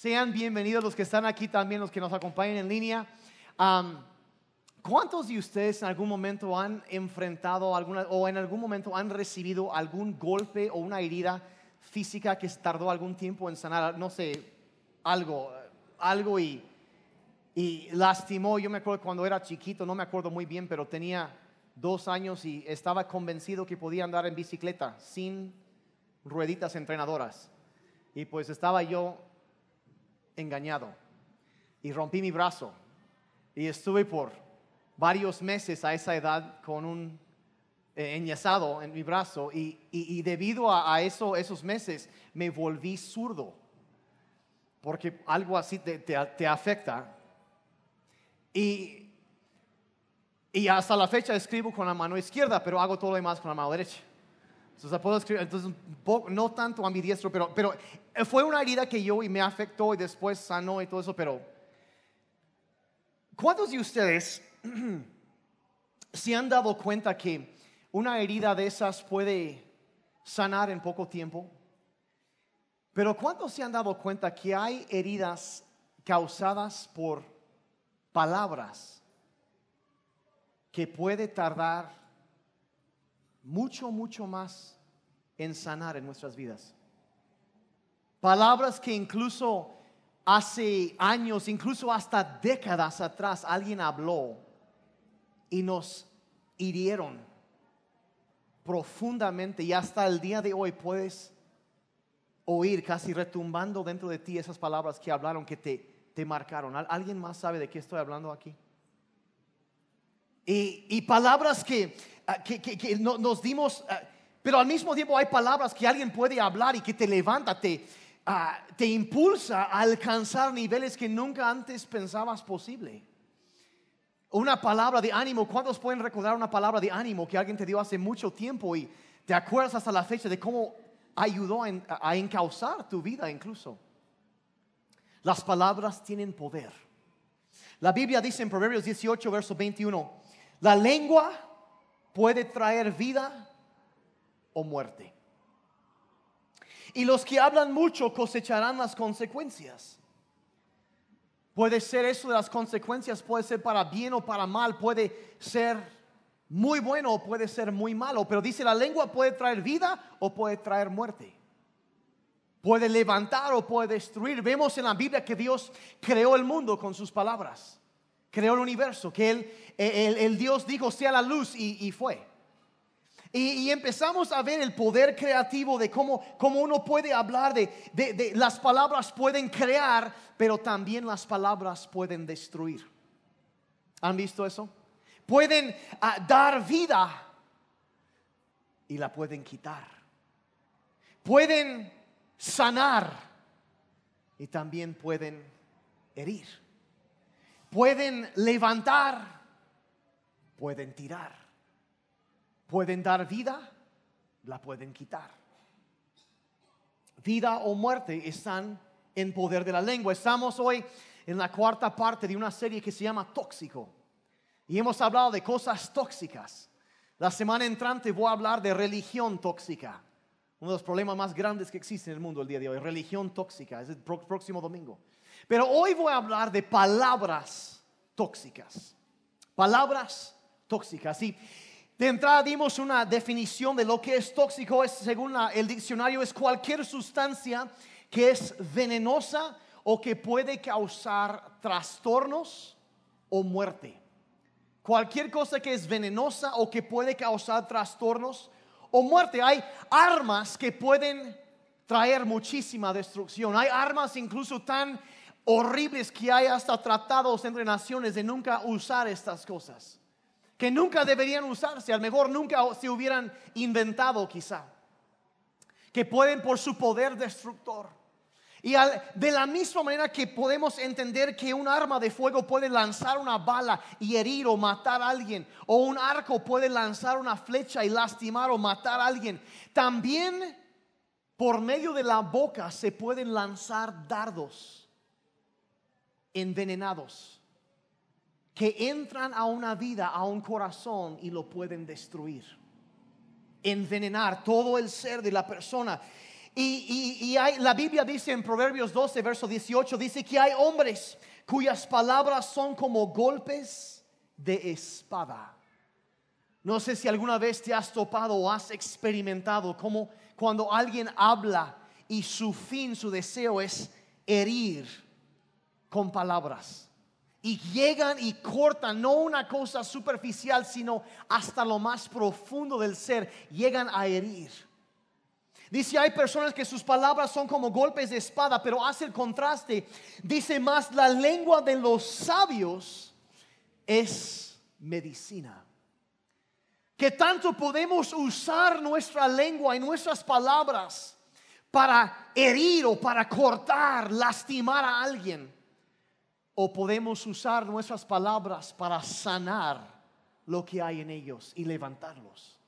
Sean bienvenidos los que están aquí también, los que nos acompañan en línea. ¿Cuántos de ustedes en algún momento han enfrentado alguna o en algún momento han recibido algún golpe o una herida física que tardó algún tiempo en sanar? No sé, algo, algo y, y lastimó. Yo me acuerdo cuando era chiquito, no me acuerdo muy bien, pero tenía dos años y estaba convencido que podía andar en bicicleta sin rueditas entrenadoras. Y pues estaba yo engañado. Y rompí mi brazo. Y estuve por varios meses a esa edad con un eh, enyesado en mi brazo. Y, y- debido a, a eso, esos meses me volví zurdo. Porque algo así te, te- te afecta. Y, y hasta la fecha escribo con la mano izquierda pero hago todo lo demás con la mano derecha puedo escribir, entonces un poco, no tanto ambidiestro, pero, pero fue una herida que yo y me afectó y después sanó y todo eso, pero ¿cuántos de ustedes se han dado cuenta que una herida de esas puede sanar en poco tiempo? Pero ¿cuántos se han dado cuenta que hay heridas causadas por palabras que puede tardar mucho, mucho más en sanar en nuestras vidas. Palabras que incluso hace años, incluso hasta décadas atrás, alguien habló y nos hirieron profundamente y hasta el día de hoy puedes oír casi retumbando dentro de ti esas palabras que hablaron, que te, te marcaron. ¿Al- ¿Alguien más sabe de qué estoy hablando aquí? Y, y palabras que, que, que- que no- nos dimos, ah, pero al mismo tiempo hay palabras que alguien puede hablar y que te levanta, te, ah, te impulsa a alcanzar niveles que nunca antes pensabas posible. Una palabra de ánimo, ¿cuántos pueden recordar una palabra de ánimo que alguien te dio hace mucho tiempo y te acuerdas hasta la fecha de cómo ayudó a encauzar tu vida incluso? Las palabras tienen poder. La Biblia dice en Proverbios 18, verso 21, la lengua puede traer vida o muerte. Y los que hablan mucho cosecharán las consecuencias. Puede ser eso de las consecuencias, puede ser para bien o para mal, puede ser muy bueno o puede ser muy malo, pero dice la lengua puede traer vida o puede traer muerte. Puede levantar o puede destruir. Vemos en la Biblia que Dios creó el mundo con sus palabras. Creó el universo, que Él, el, Dios dijo sea la luz y, y fue. Y, y empezamos a ver el poder creativo de cómo, cómo uno puede hablar de, de- de las palabras pueden crear, pero también las palabras pueden destruir. ¿Han visto eso? Pueden ah, dar vida y la pueden quitar. Pueden sanar y también pueden herir. Pueden levantar, pueden tirar. Pueden dar vida, la pueden quitar. Vida o muerte están en poder de la lengua. Estamos hoy en la cuarta parte de una serie que se llama Tóxico. Y hemos hablado de cosas tóxicas. La semana entrante voy a hablar de religión tóxica. Uno de los problemas más grandes que existe en el mundo el día de hoy. Religión tóxica. Es el próximo domingo. Pero hoy voy a hablar de palabras tóxicas. Palabras tóxicas. Y de entrada dimos una definición de lo que es tóxico. Es, según el diccionario, es cualquier sustancia que es venenosa o que puede causar trastornos o muerte. Cualquier cosa que es venenosa o que puede causar trastornos o muerte. Hay armas que pueden traer muchísima destrucción. Hay armas incluso tan horribles que hay hasta tratados entre naciones de nunca usar estas cosas. Que nunca deberían usarse, a lo mejor nunca se hubieran inventado quizá. Que pueden por su poder destructor. Y de la misma manera que podemos entender que un arma de fuego puede lanzar una bala y herir o matar a alguien, o un arco puede lanzar una flecha y lastimar o matar a alguien, también por medio de la boca se pueden lanzar dardos envenenados que entran a una vida, a un corazón y lo pueden destruir envenenar todo el ser de la persona. Y, y- y hay- la Biblia dice en Proverbios 12, verso 18, dice que hay hombres cuyas palabras son como golpes de espada. No sé si alguna vez te has topado o has experimentado como cuando alguien habla y su fin, su deseo es herir con palabras. Y llegan y cortan, no una cosa superficial, sino hasta lo más profundo del ser, llegan a herir. Dice, hay personas que sus palabras son como golpes de espada, pero hace el contraste. Dice más, la lengua de los sabios es medicina. Que tanto podemos usar nuestra lengua y nuestras palabras para herir o para cortar, lastimar a alguien. O podemos usar nuestras palabras para sanar lo que hay en ellos y levantarlos.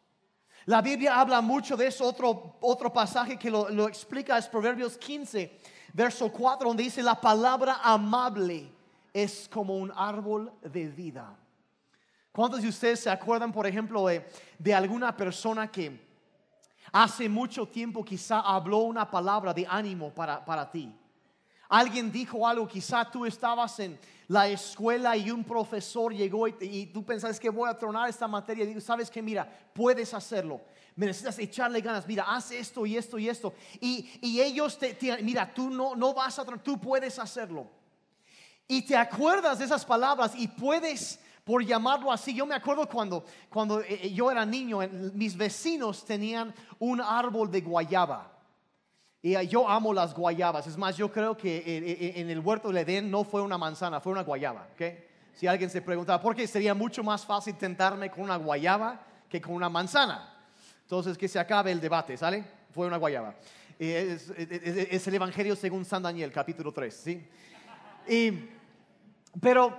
La Biblia habla mucho de eso. Otro, otro pasaje que lo, explica es Proverbios 15, verso 4, donde dice, la palabra amable es como un árbol de vida. ¿Cuántos de ustedes se acuerdan, por ejemplo, de, de alguna persona que hace mucho tiempo quizá habló una palabra de ánimo para, para ti? Alguien dijo algo, quizá tú estabas en la escuela y un profesor llegó y, y tú pensabas que voy a tronar esta materia. Y digo, sabes que mira, puedes hacerlo. Me necesitas echarle ganas. Mira, haz esto y esto y esto. Y, y ellos te, te- mira, tú no, no vas a, tro- tú puedes hacerlo. Y te acuerdas de esas palabras y puedes, por llamarlo así, yo me acuerdo cuando, cuando eh, yo era niño, mis vecinos tenían un árbol de guayaba. Y yo amo las guayabas. Es más, yo creo que en el huerto del Edén no fue una manzana, fue una guayaba. ¿ok? Si alguien se preguntaba, ¿por qué sería mucho más fácil tentarme con una guayaba que con una manzana? Entonces, que se acabe el debate, ¿sale? Fue una guayaba. Es- es- es el Evangelio según San Daniel, capítulo 3, ¿sí? Y, pero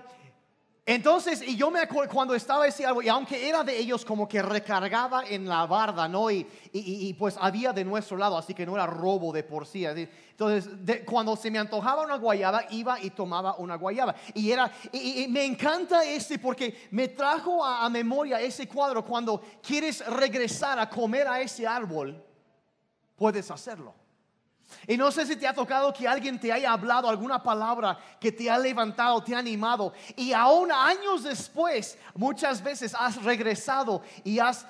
entonces, y yo me acuerdo cuando estaba ese árbol, y aunque era de ellos como que recargaba en la barda, ¿no? Y, y- pues había de nuestro lado, así que no era robo de por sí. Entonces, de- cuando se me antojaba una guayaba, iba y tomaba una guayaba. Y era, y me encanta este porque me trajo a, a memoria ese cuadro. Cuando quieres regresar a comer a ese árbol, puedes hacerlo. Y no sé si te ha tocado que alguien te haya hablado alguna palabra que te ha levantado, te ha animado. Y aún años después, muchas veces has regresado y has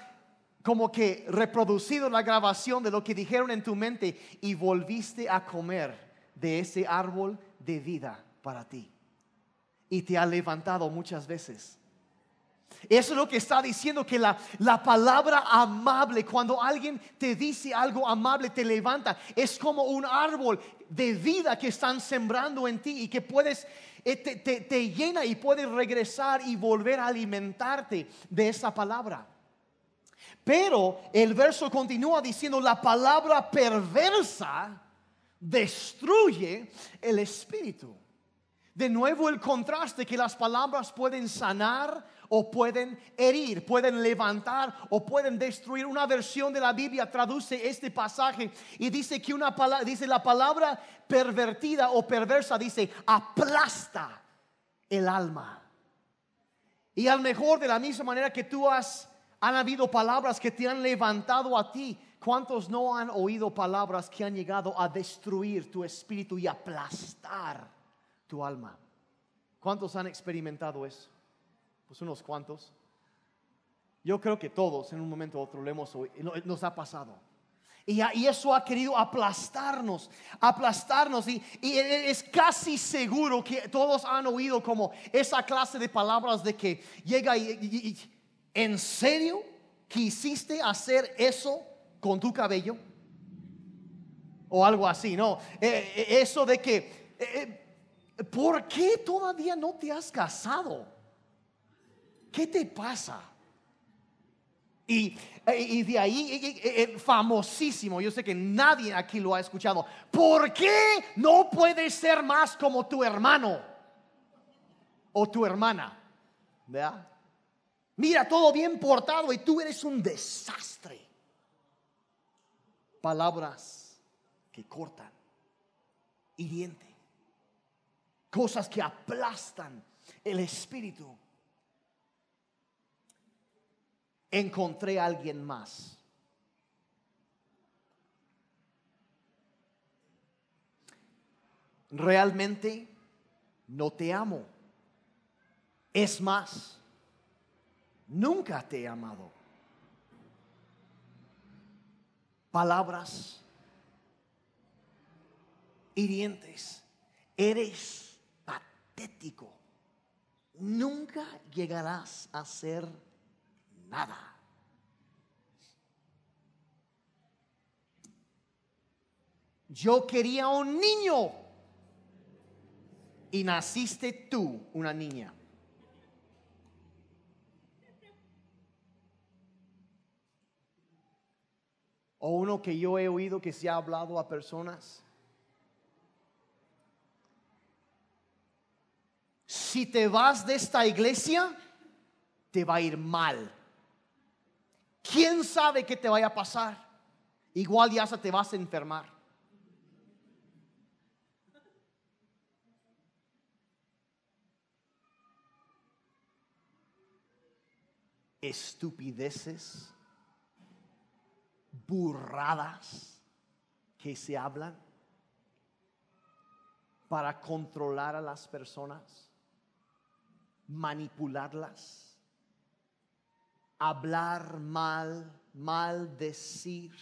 como que reproducido la grabación de lo que dijeron en tu mente y volviste a comer de ese árbol de vida para ti. Y te ha levantado muchas veces. Eso es lo que está diciendo que la, la palabra amable, cuando alguien te dice algo amable, te levanta. Es como un árbol de vida que están sembrando en ti y que puedes, eh, te, te- te llena y puedes regresar y volver a alimentarte de esa palabra. Pero el verso continúa diciendo, la palabra perversa destruye el espíritu. De nuevo el contraste que las palabras pueden sanar o pueden herir, pueden levantar o pueden destruir. Una versión de la Biblia traduce este pasaje y dice que una palabra, dice la palabra pervertida o perversa, dice aplasta el alma. Y al mejor de la misma manera que tú has, han habido palabras que te han levantado a ti. ¿Cuántos no han oído palabras que han llegado a destruir tu espíritu y aplastar tu alma? ¿Cuántos han experimentado eso? Pues unos cuantos. Yo creo que todos en un momento u otro lo hemos nos ha pasado. Y, y eso ha querido aplastarnos, aplastarnos. Y, y es casi seguro que todos han oído como esa clase de palabras de que llega y, ¿en serio quisiste hacer eso con tu cabello? O algo así, ¿no? Eh, eso de que, ¿por qué todavía no te has casado? ¿Qué te pasa? Y, eh, y de ahí, eh, eh, eh, famosísimo, yo sé que nadie aquí lo ha escuchado. ¿Por qué no puedes ser más como tu hermano o tu hermana? Mira, todo bien portado y tú eres un desastre. Palabras que cortan, hiriente, cosas que aplastan el espíritu. encontré a alguien más. realmente no te amo. Es más, nunca te he amado. Palabras hirientes. Eres Nunca llegarás a ser nada. Yo quería un niño y naciste tú, una niña. O uno que yo he oído que se ha hablado a personas. Si te vas de esta iglesia, te va a ir mal. ¿Quién sabe qué te vaya a pasar? Igual ya se te vas a enfermar. estupideces, burradas que se hablan para controlar a las personas, manipularlas, hablar mal, maldecir,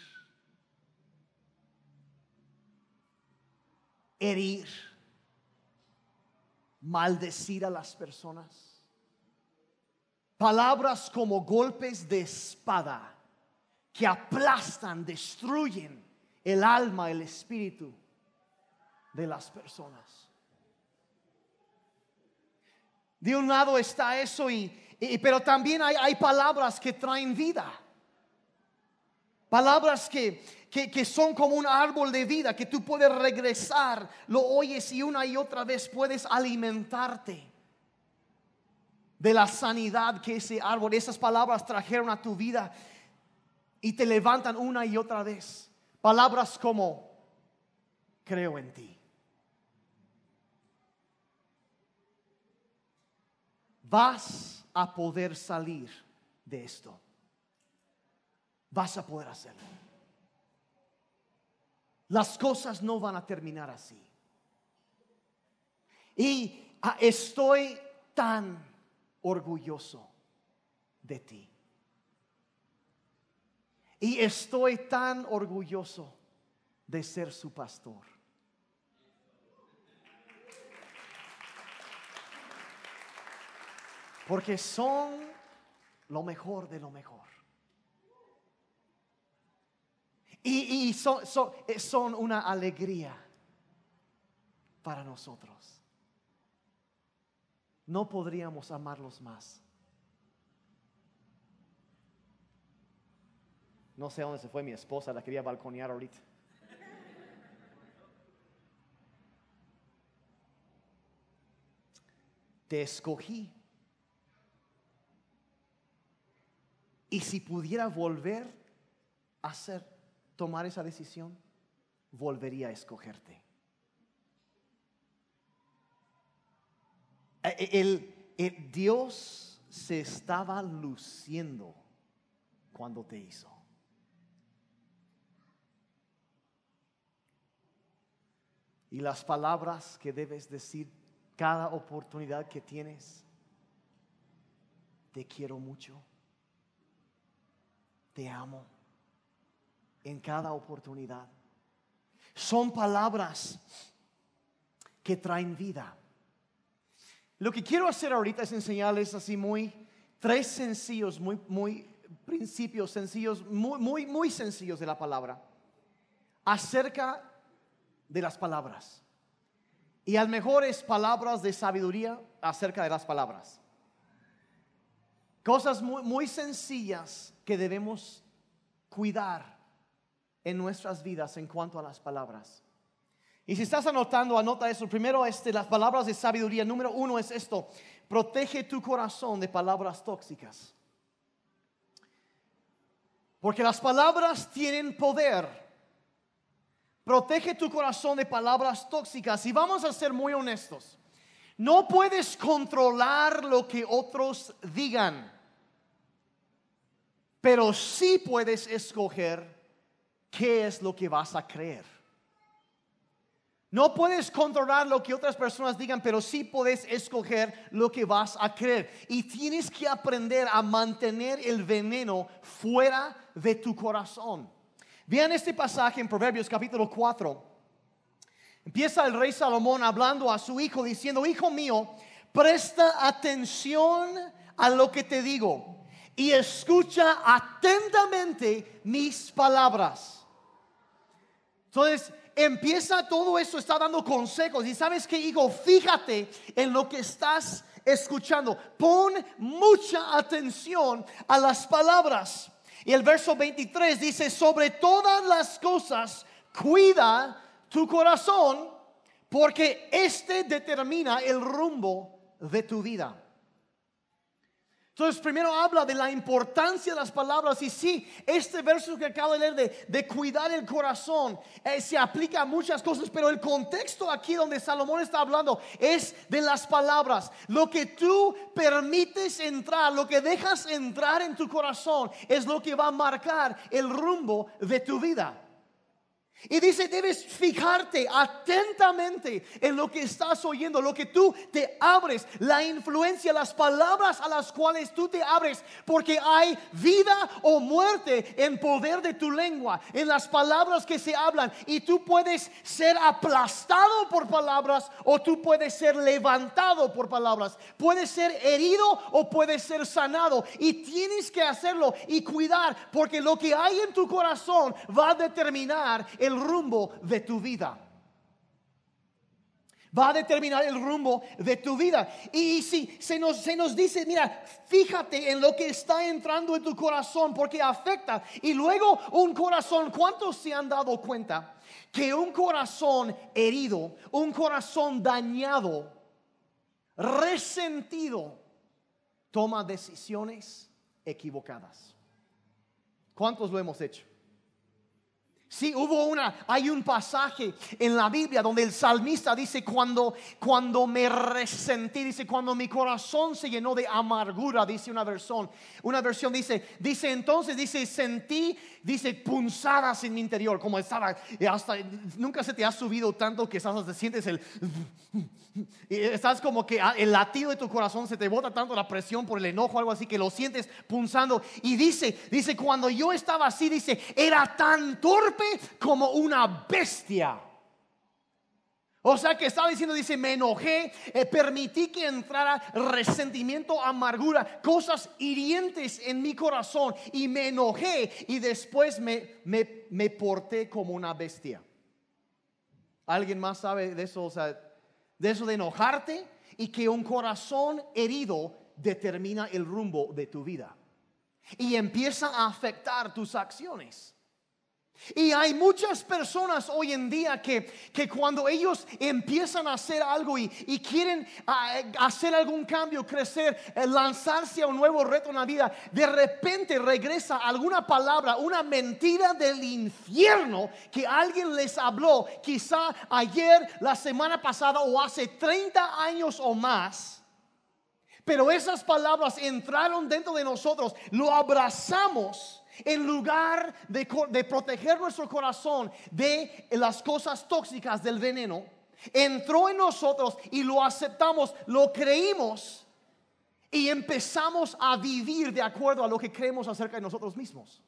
herir, maldecir a las personas Palabras como golpes de espada que aplastan, destruyen el alma, el espíritu de las personas. De un lado está eso y, pero también hay, hay, palabras que traen vida. Palabras que, que, que, son como un árbol de vida que tú puedes regresar, lo oyes y una y otra vez puedes alimentarte de la sanidad que ese árbol, esas palabras trajeron a tu vida y te levantan una y otra vez. Palabras como, creo en ti. Vas a poder salir de esto. Vas a poder hacerlo. Las cosas no van a terminar así. Y ah, estoy tan orgulloso de ti. Y estoy tan orgulloso de ser su pastor. Porque son lo mejor de lo mejor. Y, son, eh, son una alegría para nosotros no podríamos amarlos más. No sé dónde se fue mi esposa, la quería balconear ahorita. Te escogí. Y si pudiera volver a hacer, tomar esa decisión, volvería a escogerte. Eh, eh, el, Dios se estaba luciendo cuando te hizo. Y las palabras que debes decir cada oportunidad que tienes, te quiero mucho, te amo, en cada oportunidad. Son palabras que traen vida. Lo que quiero hacer ahorita es enseñarles así muy, tres sencillos, muy, muy principios sencillos, muy, muy, muy sencillos de la palabra, acerca de las palabras. Y al mejor es palabras de sabiduría acerca de las palabras. Cosas muy, sencillas que debemos cuidar en nuestras vidas en cuanto a las palabras. Y si estás anotando, anota eso. Primero, este, las palabras de sabiduría. Número uno es esto. Protege tu corazón de palabras tóxicas. Porque las palabras tienen poder. Protege tu corazón de palabras tóxicas. Y vamos a ser muy honestos. No puedes controlar lo que otros digan. Pero sí puedes escoger qué es lo que vas a creer. No puedes controlar lo que otras personas digan, pero sí puedes escoger lo que vas a creer. Y tienes que aprender a mantener el veneno fuera de tu corazón. Vean este pasaje en Proverbios capítulo 4. Empieza el rey Salomón hablando a su hijo diciendo, hijo mío, presta atención a lo que te digo y escucha atentamente mis palabras. Entonces, empieza todo esto, está dando consejos. Y sabes que, hijo, fíjate en lo que estás escuchando. Pon mucha atención a las palabras. Y el verso 23 dice, sobre todas las cosas, cuida tu corazón, porque este determina el rumbo de tu vida. Entonces, primero habla de la importancia de las palabras. Y sí, este verso que acabo de leer de, cuidar el corazón eh, se aplica a muchas cosas, pero el contexto aquí donde Salomón está hablando es de las palabras. Lo que tú permites entrar, lo que dejas entrar en tu corazón, es lo que va a marcar el rumbo de tu vida. Y dice, debes fijarte atentamente en lo que estás oyendo, lo que tú te abres, la influencia, las palabras a las cuales tú te abres, porque hay vida o muerte en poder de tu lengua, en las palabras que se hablan. Y tú puedes ser aplastado por palabras o tú puedes ser levantado por palabras. Puedes ser herido o puedes ser sanado. Y tienes que hacerlo y cuidar, porque lo que hay en tu corazón va a determinar el rumbo de tu vida. Va a determinar el rumbo de tu vida. Y si se nos, se nos dice, mira, fíjate en lo que está entrando en tu corazón porque afecta. Y luego un corazón, ¿cuántos se han dado cuenta que un corazón herido, un corazón dañado, resentido, toma decisiones equivocadas? ¿Cuántos lo hemos hecho? Sí, hubo una, hay un pasaje en la Biblia donde el salmista dice, cuando, cuando me resentí, dice, cuando mi corazón se llenó de amargura, dice una versión, una versión dice, dice entonces, dice, sentí, dice, punzadas en mi interior, como estaba, hasta, nunca se te ha subido tanto que estás, te sientes el, estás como que el latido de tu corazón se te bota tanto la presión por el enojo, algo así, que lo sientes punzando. Y dice, dice, cuando yo estaba así, dice, era tan torpe como una bestia. O sea que estaba diciendo, dice, me enojé, eh, permití que entrara resentimiento, amargura, cosas hirientes en mi corazón y me enojé y después me, me, me porté como una bestia. ¿Alguien más sabe de eso? O sea, de eso de enojarte y que un corazón herido determina el rumbo de tu vida y empieza a afectar tus acciones. Y hay muchas personas hoy en día que, que cuando ellos empiezan a hacer algo y, quieren ah, hacer algún cambio, crecer, eh, lanzarse a un nuevo reto en la vida, de repente regresa alguna palabra, una mentira del infierno que alguien les habló, quizá ayer, la semana pasada o hace 30 años o más. Pero esas palabras entraron dentro de nosotros, lo abrazamos en lugar de, proteger nuestro corazón de las cosas tóxicas del veneno, entró en nosotros y lo aceptamos, lo creímos y empezamos a vivir de acuerdo a lo que creemos acerca de nosotros mismos.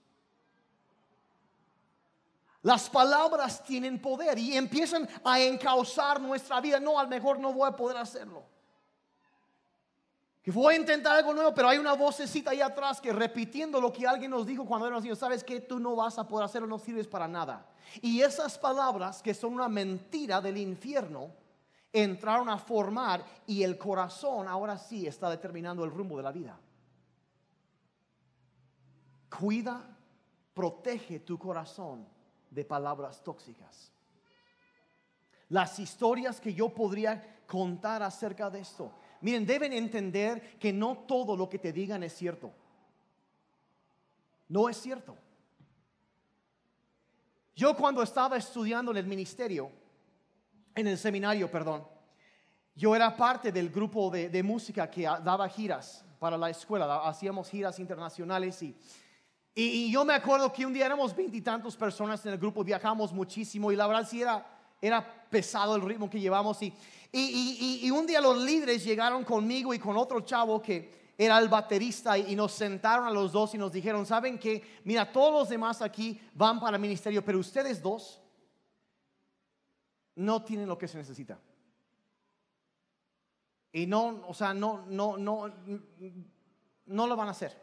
Las palabras tienen poder y empiezan a encauzar nuestra vida. No, a lo mejor no voy a poder hacerlo que voy a intentar algo nuevo, pero hay una vocecita ahí atrás que repitiendo lo que alguien nos dijo cuando éramos niños, sabes que tú no vas a poder hacerlo, no sirves para nada. Y esas palabras que son una mentira del infierno, entraron a formar y el corazón ahora sí está determinando el rumbo de la vida. Cuida, protege tu corazón de palabras tóxicas. Las historias que yo podría contar acerca de esto Miren, deben entender que no todo lo que te digan es cierto. No es cierto. Yo cuando estaba estudiando en el ministerio, en el seminario, perdón, yo era parte del grupo de, música que daba giras para la escuela, hacíamos giras internacionales y, y, yo me acuerdo que un día éramos veintitantos personas en el grupo, viajamos muchísimo y la verdad sí era, era pesado el ritmo que llevamos y, y, y, un día los líderes llegaron conmigo y con otro chavo que era el baterista y, nos sentaron a los dos y nos dijeron, ¿saben qué? Mira, todos los demás aquí van para el ministerio, pero ustedes dos no tienen lo que se necesita. Y no, o sea, no, no, no, no lo van a hacer.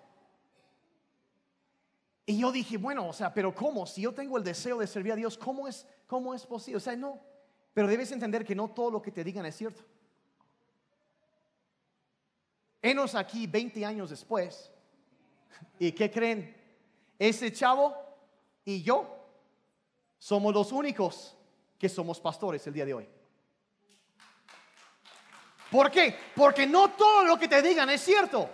Y yo dije, bueno, o sea, pero ¿cómo? Si yo tengo el deseo de servir a Dios, ¿cómo es, cómo es posible? O sea, no. Pero debes entender que no todo lo que te digan es cierto. Enos aquí 20 años después. ¿Y qué creen? Ese chavo y yo somos los únicos que somos pastores el día de hoy. ¿Por qué? Porque no todo lo que te digan es cierto.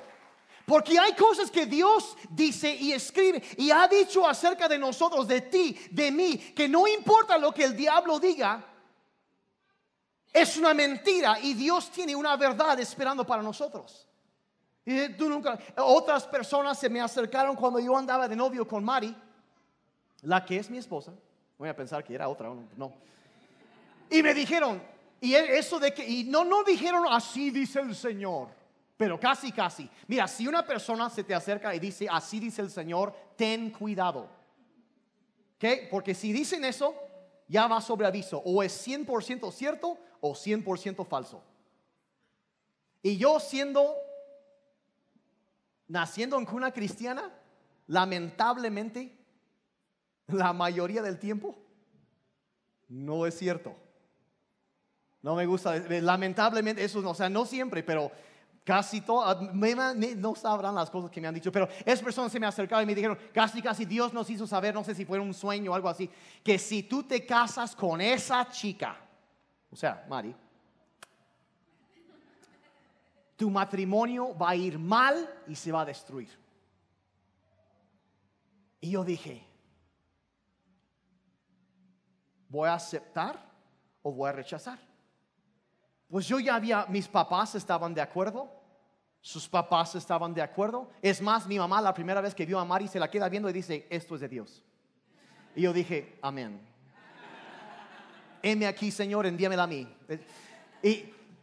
Porque hay cosas que Dios dice y escribe y ha dicho acerca de nosotros, de ti, de mí, que no importa lo que el diablo diga, es una mentira y Dios tiene una verdad esperando para nosotros. Y otras personas se me acercaron cuando yo andaba de novio con Mari, la que es mi esposa. Voy a pensar que era otra, no. Y me dijeron, y eso de que, y no, no dijeron así dice el Señor, pero casi, casi. Mira, si una persona se te acerca y dice así dice el Señor, ten cuidado. ¿Ok? Porque si dicen eso, ya va sobre aviso. O es 100% cierto o 100% falso. Y yo siendo, naciendo en cuna cristiana, lamentablemente, la mayoría del tiempo, no es cierto. No me gusta, lamentablemente, eso, o sea, no siempre, pero casi todo, no sabrán las cosas que me han dicho, pero es personas se me acercaron y me dijeron, casi, casi Dios nos hizo saber, no sé si fue un sueño o algo así, que si tú te casas con esa chica, o sea, Mari, tu matrimonio va a ir mal y se va a destruir. Y yo dije, ¿voy a aceptar o voy a rechazar? Pues yo ya había, mis papás estaban de acuerdo, sus papás estaban de acuerdo. Es más, mi mamá la primera vez que vio a Mari se la queda viendo y dice, esto es de Dios. Y yo dije, amén. Heme aquí, Señor, envíamela a mí. Y,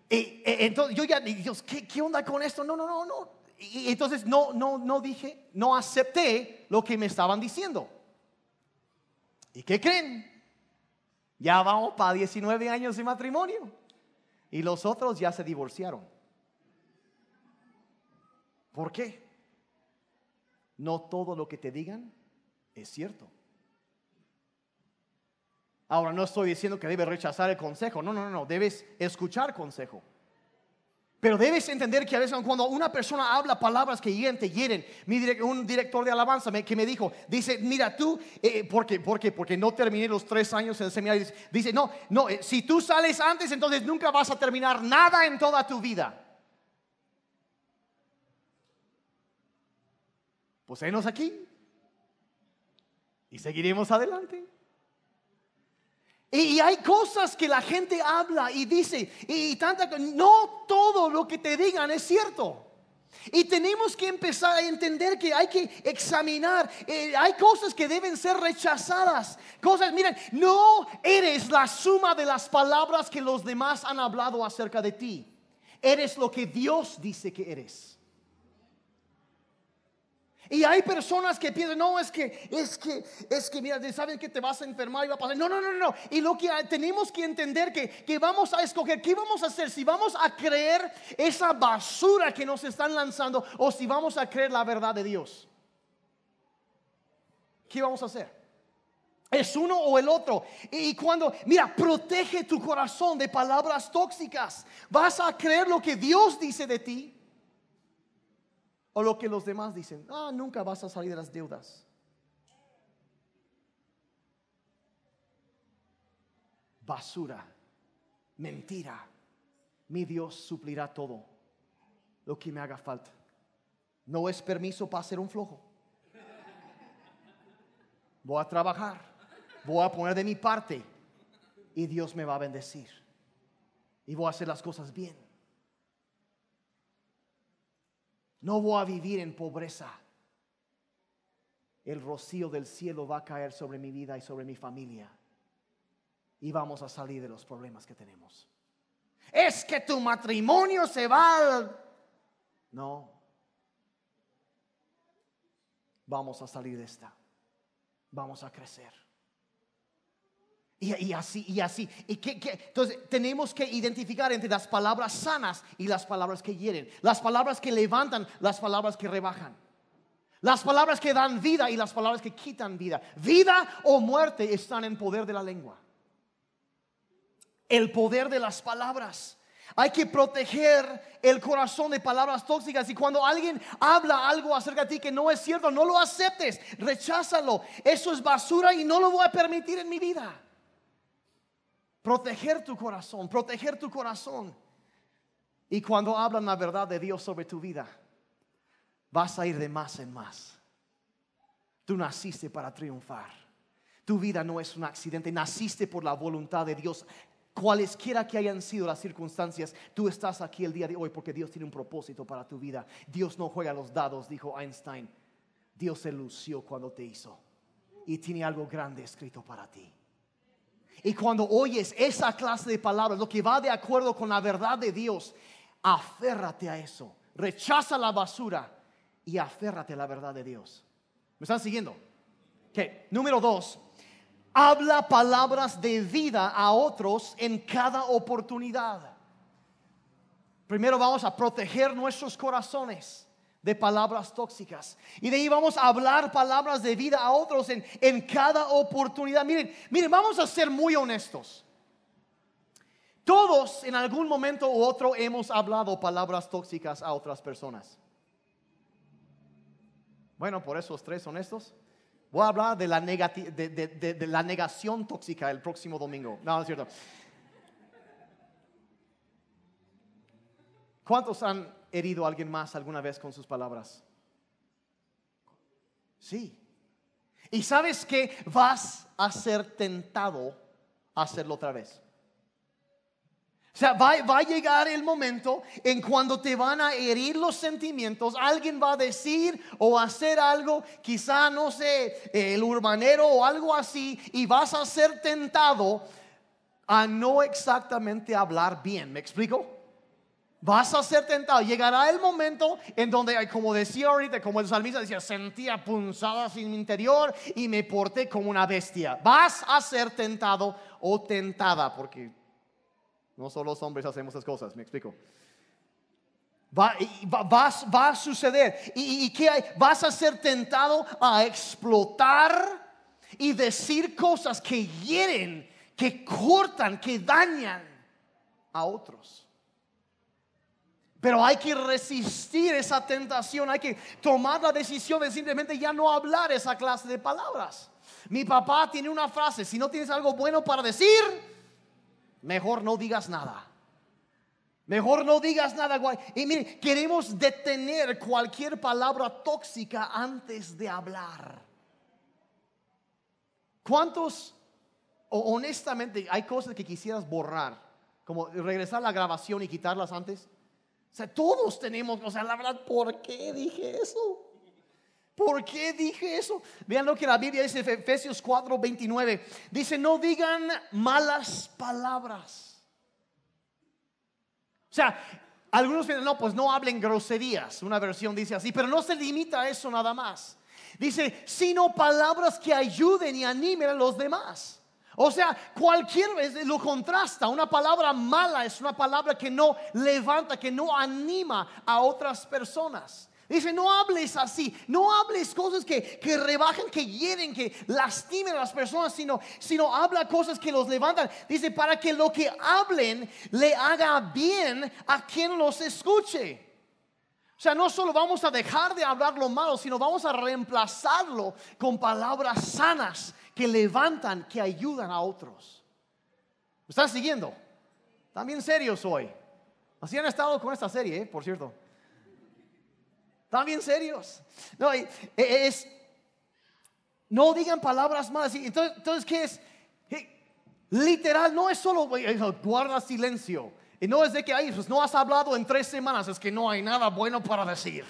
y, entonces yo ya, Dios, ¿qué, ¿qué, onda con esto? No, no, no, no. Y entonces no, no, no dije, no acepté lo que me estaban diciendo. ¿Y qué creen? Ya vamos para 19 años de matrimonio. Y los otros ya se divorciaron. ¿Por qué? No todo lo que te digan es cierto. Ahora, no estoy diciendo que debes rechazar el consejo. No, no, no, debes escuchar consejo. Pero debes entender que a veces cuando una persona habla palabras que hieren, te hieren. un director de alabanza que me dijo, dice, mira tú, eh, ¿por qué? Porque no terminé los tres años en el seminario. Dice, no, no, eh, si tú sales antes, entonces nunca vas a terminar nada en toda tu vida. Pues aquí y seguiremos adelante. Y hay cosas que la gente habla y dice, y tanta, no todo lo que te digan es cierto. Y tenemos que empezar a entender que hay que examinar. Eh, hay cosas que deben ser rechazadas. Cosas, miren, no eres la suma de las palabras que los demás han hablado acerca de ti. Eres lo que Dios dice que eres. Y hay personas que piensan, no, es que, es que, es que, mira, saben que te vas a enfermar y va a pasar. No, no, no, no. Y lo que tenemos que entender que, que vamos a escoger, ¿qué vamos a hacer? Si vamos a creer esa basura que nos están lanzando o si vamos a creer la verdad de Dios. ¿Qué vamos a hacer? Es uno o el otro. Y cuando, mira, protege tu corazón de palabras tóxicas. Vas a creer lo que Dios dice de ti o lo que los demás dicen, ah, nunca vas a salir de las deudas. Basura, mentira. Mi Dios suplirá todo lo que me haga falta. No es permiso para ser un flojo. Voy a trabajar, voy a poner de mi parte y Dios me va a bendecir. Y voy a hacer las cosas bien. No voy a vivir en pobreza. El rocío del cielo va a caer sobre mi vida y sobre mi familia. y vamos a salir de los problemas que tenemos. Es que tu matrimonio se va. No. Vamos a salir de esta. Vamos a crecer. Y, así, y así. Entonces tenemos que identificar entre las palabras sanas y las palabras que hieren. Las palabras que levantan, las palabras que rebajan. Las palabras que dan vida y las palabras que quitan vida. Vida o muerte están en poder de la lengua. El poder de las palabras. Hay que proteger el corazón de palabras tóxicas y cuando alguien habla algo acerca de ti que no es cierto, no lo aceptes, recházalo. Eso es basura y no lo voy a permitir en mi vida. Proteger tu corazón, proteger tu corazón. Y cuando hablan la verdad de Dios sobre tu vida, vas a ir de más en más. Tú naciste para triunfar. Tu vida no es un accidente, naciste por la voluntad de Dios. Cualesquiera que hayan sido las circunstancias, tú estás aquí el día de hoy porque Dios tiene un propósito para tu vida. Dios no juega los dados, dijo Einstein. Dios se lució cuando te hizo y tiene algo grande escrito para ti. Y cuando oyes esa clase de palabras, lo que va de acuerdo con la verdad de Dios, aférrate a eso. Rechaza la basura y aférrate a la verdad de Dios. ¿Me están siguiendo? Okay. Número dos, habla palabras de vida a otros en cada oportunidad. Primero vamos a proteger nuestros corazones de palabras tóxicas. Y de ahí vamos a hablar palabras de vida a otros en, en cada oportunidad. Miren, miren, vamos a ser muy honestos. Todos en algún momento u otro hemos hablado palabras tóxicas a otras personas. Bueno, por esos tres honestos. Voy a hablar de la, de, la negación tóxica el próximo domingo. No, no es cierto. ¿Cuántos han herido a alguien más alguna vez con sus palabras? Sí. ¿Y sabes que vas a ser tentado a hacerlo otra vez? O sea, va, a llegar el momento en cuando te van a herir los sentimientos, alguien va a decir o hacer algo, quizá, no sé, el urbanero o algo así, y vas a ser tentado a no exactamente hablar bien. ¿Me explico? Vas a ser tentado. Llegará el momento en donde, como decía ahorita, como el salmista decía, sentía punzadas en mi interior y me porté como una bestia. Vas a ser tentado o tentada, porque no solo los hombres hacemos esas cosas, me explico. Va, va, a suceder. ¿Y, y hay? Vas a ser tentado a explotar y decir cosas que hieren, que cortan, que dañan a otros. Pero hay que resistir esa tentación, hay que tomar la decisión de simplemente ya no hablar esa clase de palabras. Mi papá tiene una frase, si no tienes algo bueno para decir, mejor no digas nada. Mejor no digas nada. Y mire, queremos detener cualquier palabra tóxica antes de hablar. ¿Cuántos, honestamente, hay cosas que quisieras borrar? Como regresar a la grabación y quitarlas antes. O sea, todos tenemos, o sea, la verdad, ¿por qué dije eso? ¿Por qué dije eso? Vean lo que la Biblia dice, Efesios 4, 29. Dice, no digan malas palabras. O sea, algunos dicen, no, pues no hablen groserías. Una versión dice así, pero no se limita a eso nada más. Dice, sino palabras que ayuden y animen a los demás. O sea, cualquier vez lo contrasta. Una palabra mala es una palabra que no levanta, que no anima a otras personas. Dice, no hables así, no hables cosas que, que rebajan, que hieren, que lastimen a las personas, sino, sino habla cosas que los levantan. Dice, para que lo que hablen le haga bien a quien los escuche. O sea, no solo vamos a dejar de hablar lo malo, sino vamos a reemplazarlo con palabras sanas que levantan, que ayudan a otros. ¿Me están siguiendo? También serios hoy. Así han estado con esta serie, ¿eh? por cierto. Bien serios. No, e, es, no digan palabras malas. Entonces, entonces ¿qué es? Literal, no es solo guarda silencio. Y no es de que, ay, pues no has hablado en tres semanas, es que no hay nada bueno para decir.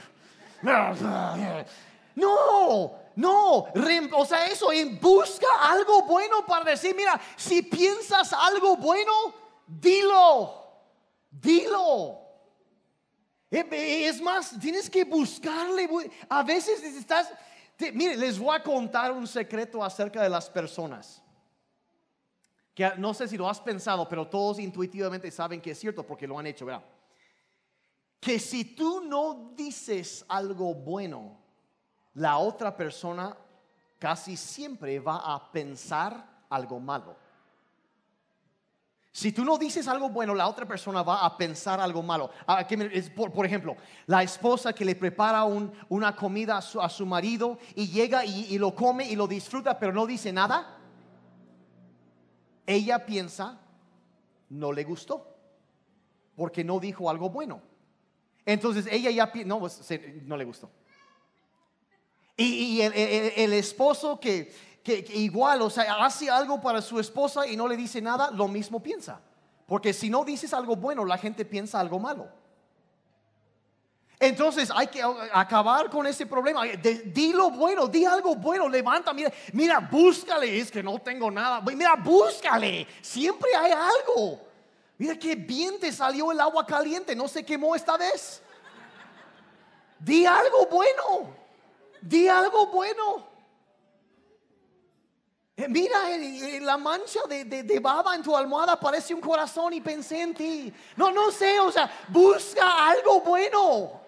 No, no, o sea, eso, busca algo bueno para decir, mira, si piensas algo bueno, dilo, dilo. Es más, tienes que buscarle. A veces estás, mire, les voy a contar un secreto acerca de las personas. Que no sé si lo has pensado, pero todos intuitivamente saben que es cierto porque lo han hecho, ¿verdad? Que si tú no dices algo bueno, la otra persona casi siempre va a pensar algo malo. Si tú no dices algo bueno, la otra persona va a pensar algo malo. Ah, por, ejemplo, la esposa que le prepara una comida a su, marido y llega y, lo come y lo disfruta, pero no dice nada. Ella piensa, no le gustó, porque no dijo algo bueno. Entonces ella ya no, pues, no le gustó. Y, el, esposo que, igual, o sea, hace algo para su esposa y no le dice nada, lo mismo piensa. Porque si no dices algo bueno, la gente piensa algo malo. Entonces hay que acabar con ese problema. di lo bueno, di algo bueno, levanta, mira, mira, búscale, es que no tengo nada. Mira, búscale, siempre hay algo. Mira qué bien te salió el agua caliente, no se quemó esta vez. Di algo bueno. Di algo bueno. Eh, mira, la mancha de, baba en tu almohada parece un corazón y pensé en ti. No, no sé, o sea, busca algo bueno.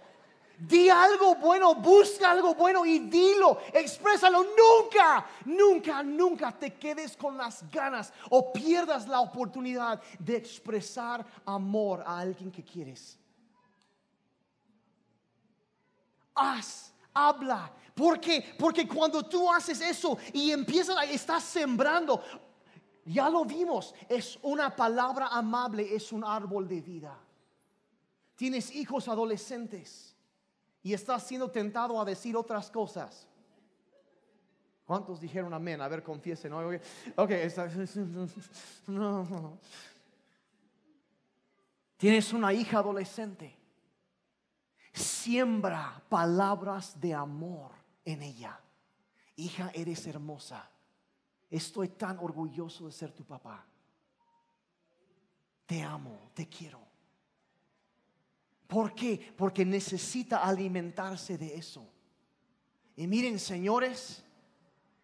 Di algo bueno, busca algo bueno y dilo, exprésalo. Nunca, nunca, nunca te quedes con las ganas o pierdas la oportunidad de expresar amor a alguien que quieres. Haz, habla, ¿Por qué? Porque cuando tú haces eso y empiezas a estar sembrando, ya lo vimos, es una palabra amable, es un árbol de vida. Tienes hijos adolescentes y estás siendo tentado a decir otras cosas. ¿Cuántos dijeron amén? A ver, confiesen. Ok, okay no. Tienes una hija adolescente. Siembra palabras de amor en ella. Hija, eres hermosa. Estoy tan orgulloso de ser tu papá. Te amo, te quiero. ¿Por qué? Porque necesita alimentarse de eso. Y miren, señores,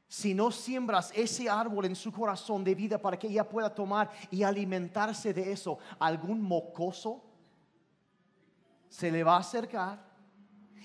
si no siembras ese árbol en su corazón de vida para que ella pueda tomar y alimentarse de eso, algún mocoso se le va a acercar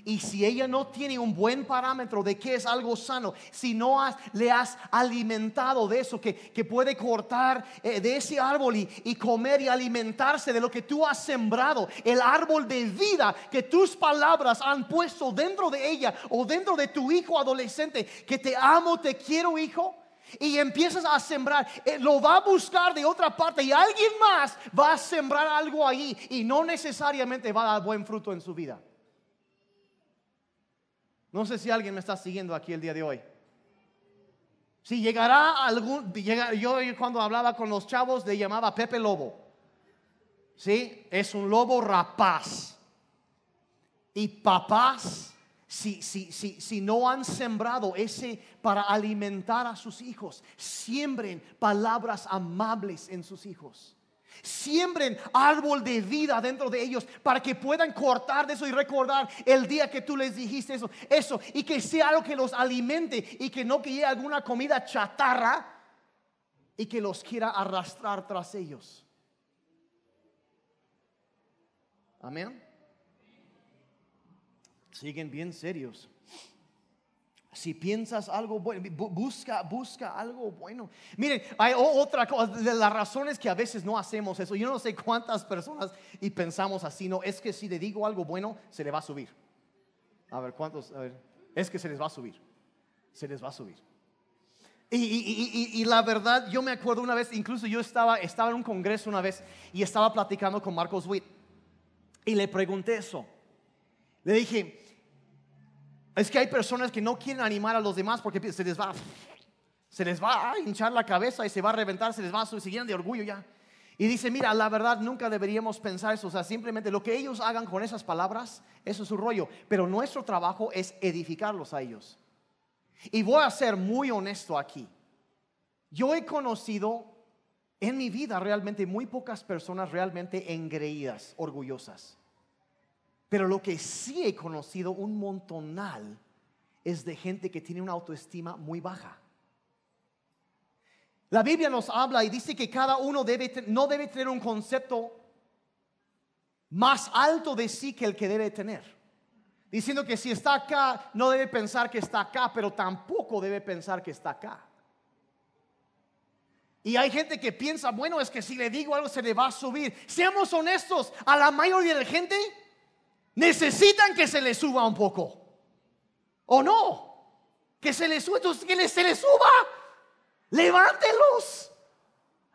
y si ella no tiene un buen parámetro de qué es algo sano, si no le has alimentado de eso, que, puede cortar eh, de ese árbol y, y comer y alimentarse de lo que tú has sembrado, el árbol de vida que tus palabras han puesto dentro de ella o dentro de tu hijo adolescente, que te amo, te quiero hijo, y empiezas a sembrar, eh, lo va a buscar de otra parte y alguien más va a sembrar algo ahí y no necesariamente va a dar buen fruto en su vida. No sé si alguien me está siguiendo aquí el día de hoy. Si llegará algún, yo cuando hablaba con los chavos le llamaba Pepe Lobo. ¿Sí? Es un lobo rapaz. Y papás, si, si, si, si no han sembrado ese para alimentar a sus hijos, siembren palabras amables en sus hijos. Siembren árbol de vida dentro de ellos para que puedan cortar de eso y recordar el día que tú les dijiste eso, eso y que sea algo que los alimente y que no que llegue alguna comida chatarra y que los quiera arrastrar tras ellos. Amén. Siguen bien serios. Si piensas algo bueno, busca, busca algo bueno. Miren, hay otra cosa, de las razones que a veces no hacemos eso. Yo no sé cuántas personas y pensamos así, no, es que si le digo algo bueno, se le va a subir. A ver, ¿cuántos? A ver, es que se les va a subir. Se les va a subir. Y, la verdad, yo me acuerdo una vez, incluso yo estaba, estaba en un congreso una vez y estaba platicando con Marcos Witt. Y le pregunté eso. Le dije, es que hay personas que no quieren animar a los demás porque se les va, se les va a hinchar la cabeza y se va a reventar, se les va a seguir de orgullo ya. Y dice, mira, la verdad nunca deberíamos pensar eso, o sea, simplemente lo que ellos hagan con esas palabras, eso es su rollo, pero nuestro trabajo es edificarlos a ellos. Y voy a ser muy honesto aquí. Yo he conocido en mi vida realmente muy pocas personas realmente engreídas, orgullosas. Pero lo que sí he conocido un montonal es de gente que tiene una autoestima muy baja. La Biblia nos habla y dice que cada uno debe, no debe tener un concepto más alto de sí que el que debe tener. Diciendo que si está acá, no debe pensar que está acá, pero tampoco debe pensar que está acá. Y hay gente que piensa, bueno, es que si le digo algo se le va a subir. Seamos honestos, a la mayoría de la gente necesitan que se le suba un poco. ¿O no? Que se le suba, entonces que se le suba. Levántelos.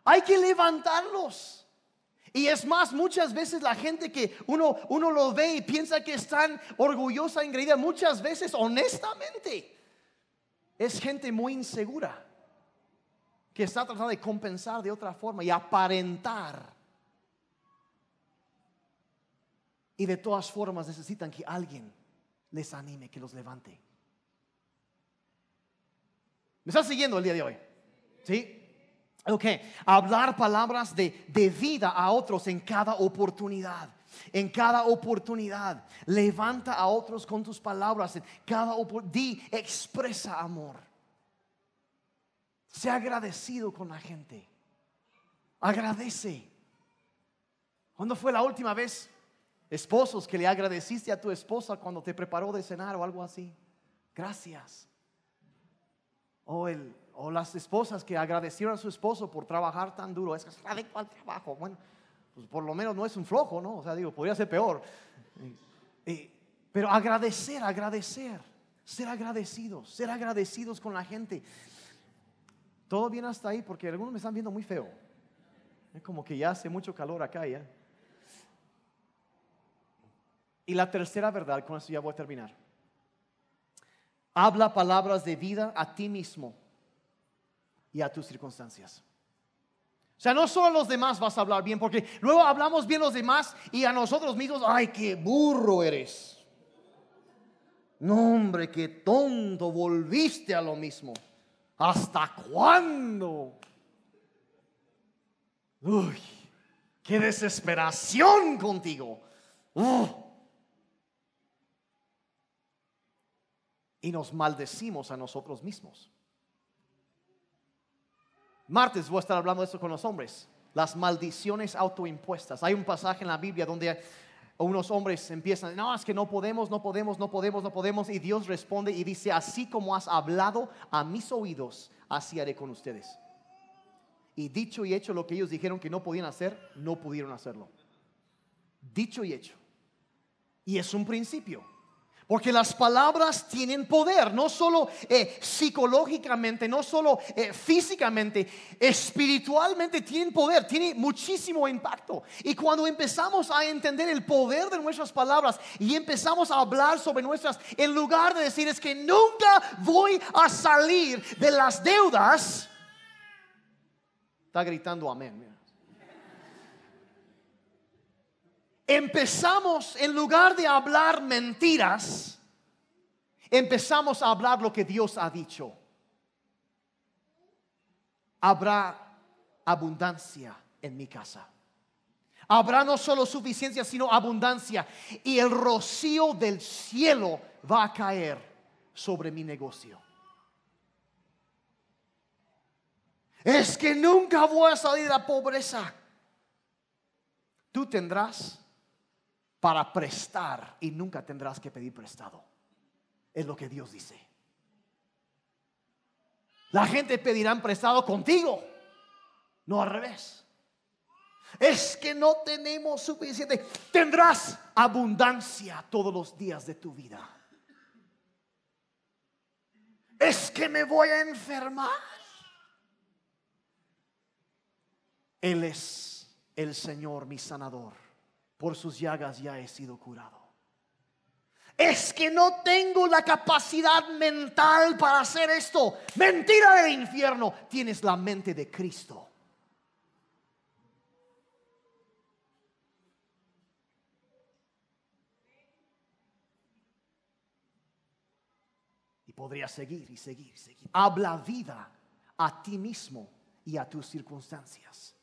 Hay que levantarlos. Y es más, muchas veces la gente que uno, uno lo ve y piensa que están orgullosa, engreída, muchas veces, honestamente, es gente muy insegura que está tratando de compensar de otra forma y aparentar. Y de todas formas necesitan que alguien les anime, que los levante. ¿Me están siguiendo el día de hoy? ¿Sí? Ok, hablar palabras de, de vida a otros en cada oportunidad. En cada oportunidad, levanta a otros con tus palabras. En cada di, expresa amor. Sea agradecido con la gente. Agradece. ¿Cuándo fue la última vez, esposos, que le agradeciste a tu esposa cuando te preparó de cenar o algo así? Gracias. O el, o las esposas que agradecieron a su esposo por trabajar tan duro. Es que es adicto al trabajo. Bueno, pues por lo menos no es un flojo, ¿no? O sea, digo, podría ser peor. pero agradecer, agradecer, ser agradecidos, ser agradecidos con la gente. Todo bien hasta ahí porque algunos me están viendo muy feo. Es como que ya hace mucho calor acá ya. Y la tercera verdad, con eso ya voy a terminar. Habla palabras de vida a ti mismo y a tus circunstancias. O sea, no solo a los demás vas a hablar bien, porque luego hablamos bien los demás y a nosotros mismos, ay, qué burro eres. No, hombre, qué tonto, volviste a lo mismo. ¿Hasta cuándo? Uy, qué desesperación contigo. Y nos maldecimos a nosotros mismos. Martes voy a estar hablando de eso con los hombres. Las maldiciones autoimpuestas. Hay un pasaje en la Biblia donde unos hombres empiezan, no, es que no podemos, no podemos, no podemos, no podemos. Y Dios responde y dice, así como has hablado a mis oídos, así haré con ustedes. Y dicho y hecho lo que ellos dijeron que no podían hacer, no pudieron hacerlo. Dicho y hecho. Y es un principio. Porque las palabras tienen poder, no solo eh, psicológicamente, no solo eh, físicamente, espiritualmente tienen poder, tiene muchísimo impacto. Y cuando empezamos a entender el poder de nuestras palabras y empezamos a hablar sobre nuestras, en lugar de decir es que nunca voy a salir de las deudas, está gritando amén empezamos, en lugar de hablar mentiras, empezamos a hablar lo que Dios ha dicho. Habrá abundancia en mi casa. Habrá no solo suficiencia, sino abundancia. Y el rocío del cielo va a caer sobre mi negocio. Es que nunca voy a salir de la pobreza. Tú tendrás para prestar y nunca tendrás que pedir prestado. Es lo que Dios dice. La gente pedirá prestado contigo, no al revés. Es que no tenemos suficiente. Tendrás abundancia todos los días de tu vida. Es que me voy a enfermar. Él es el Señor, mi sanador por sus llagas ya he sido curado. Es que no tengo la capacidad mental para hacer esto. Mentira del infierno. Tienes la mente de Cristo. Y podría seguir y seguir y seguir. Habla vida a ti mismo y a tus circunstancias.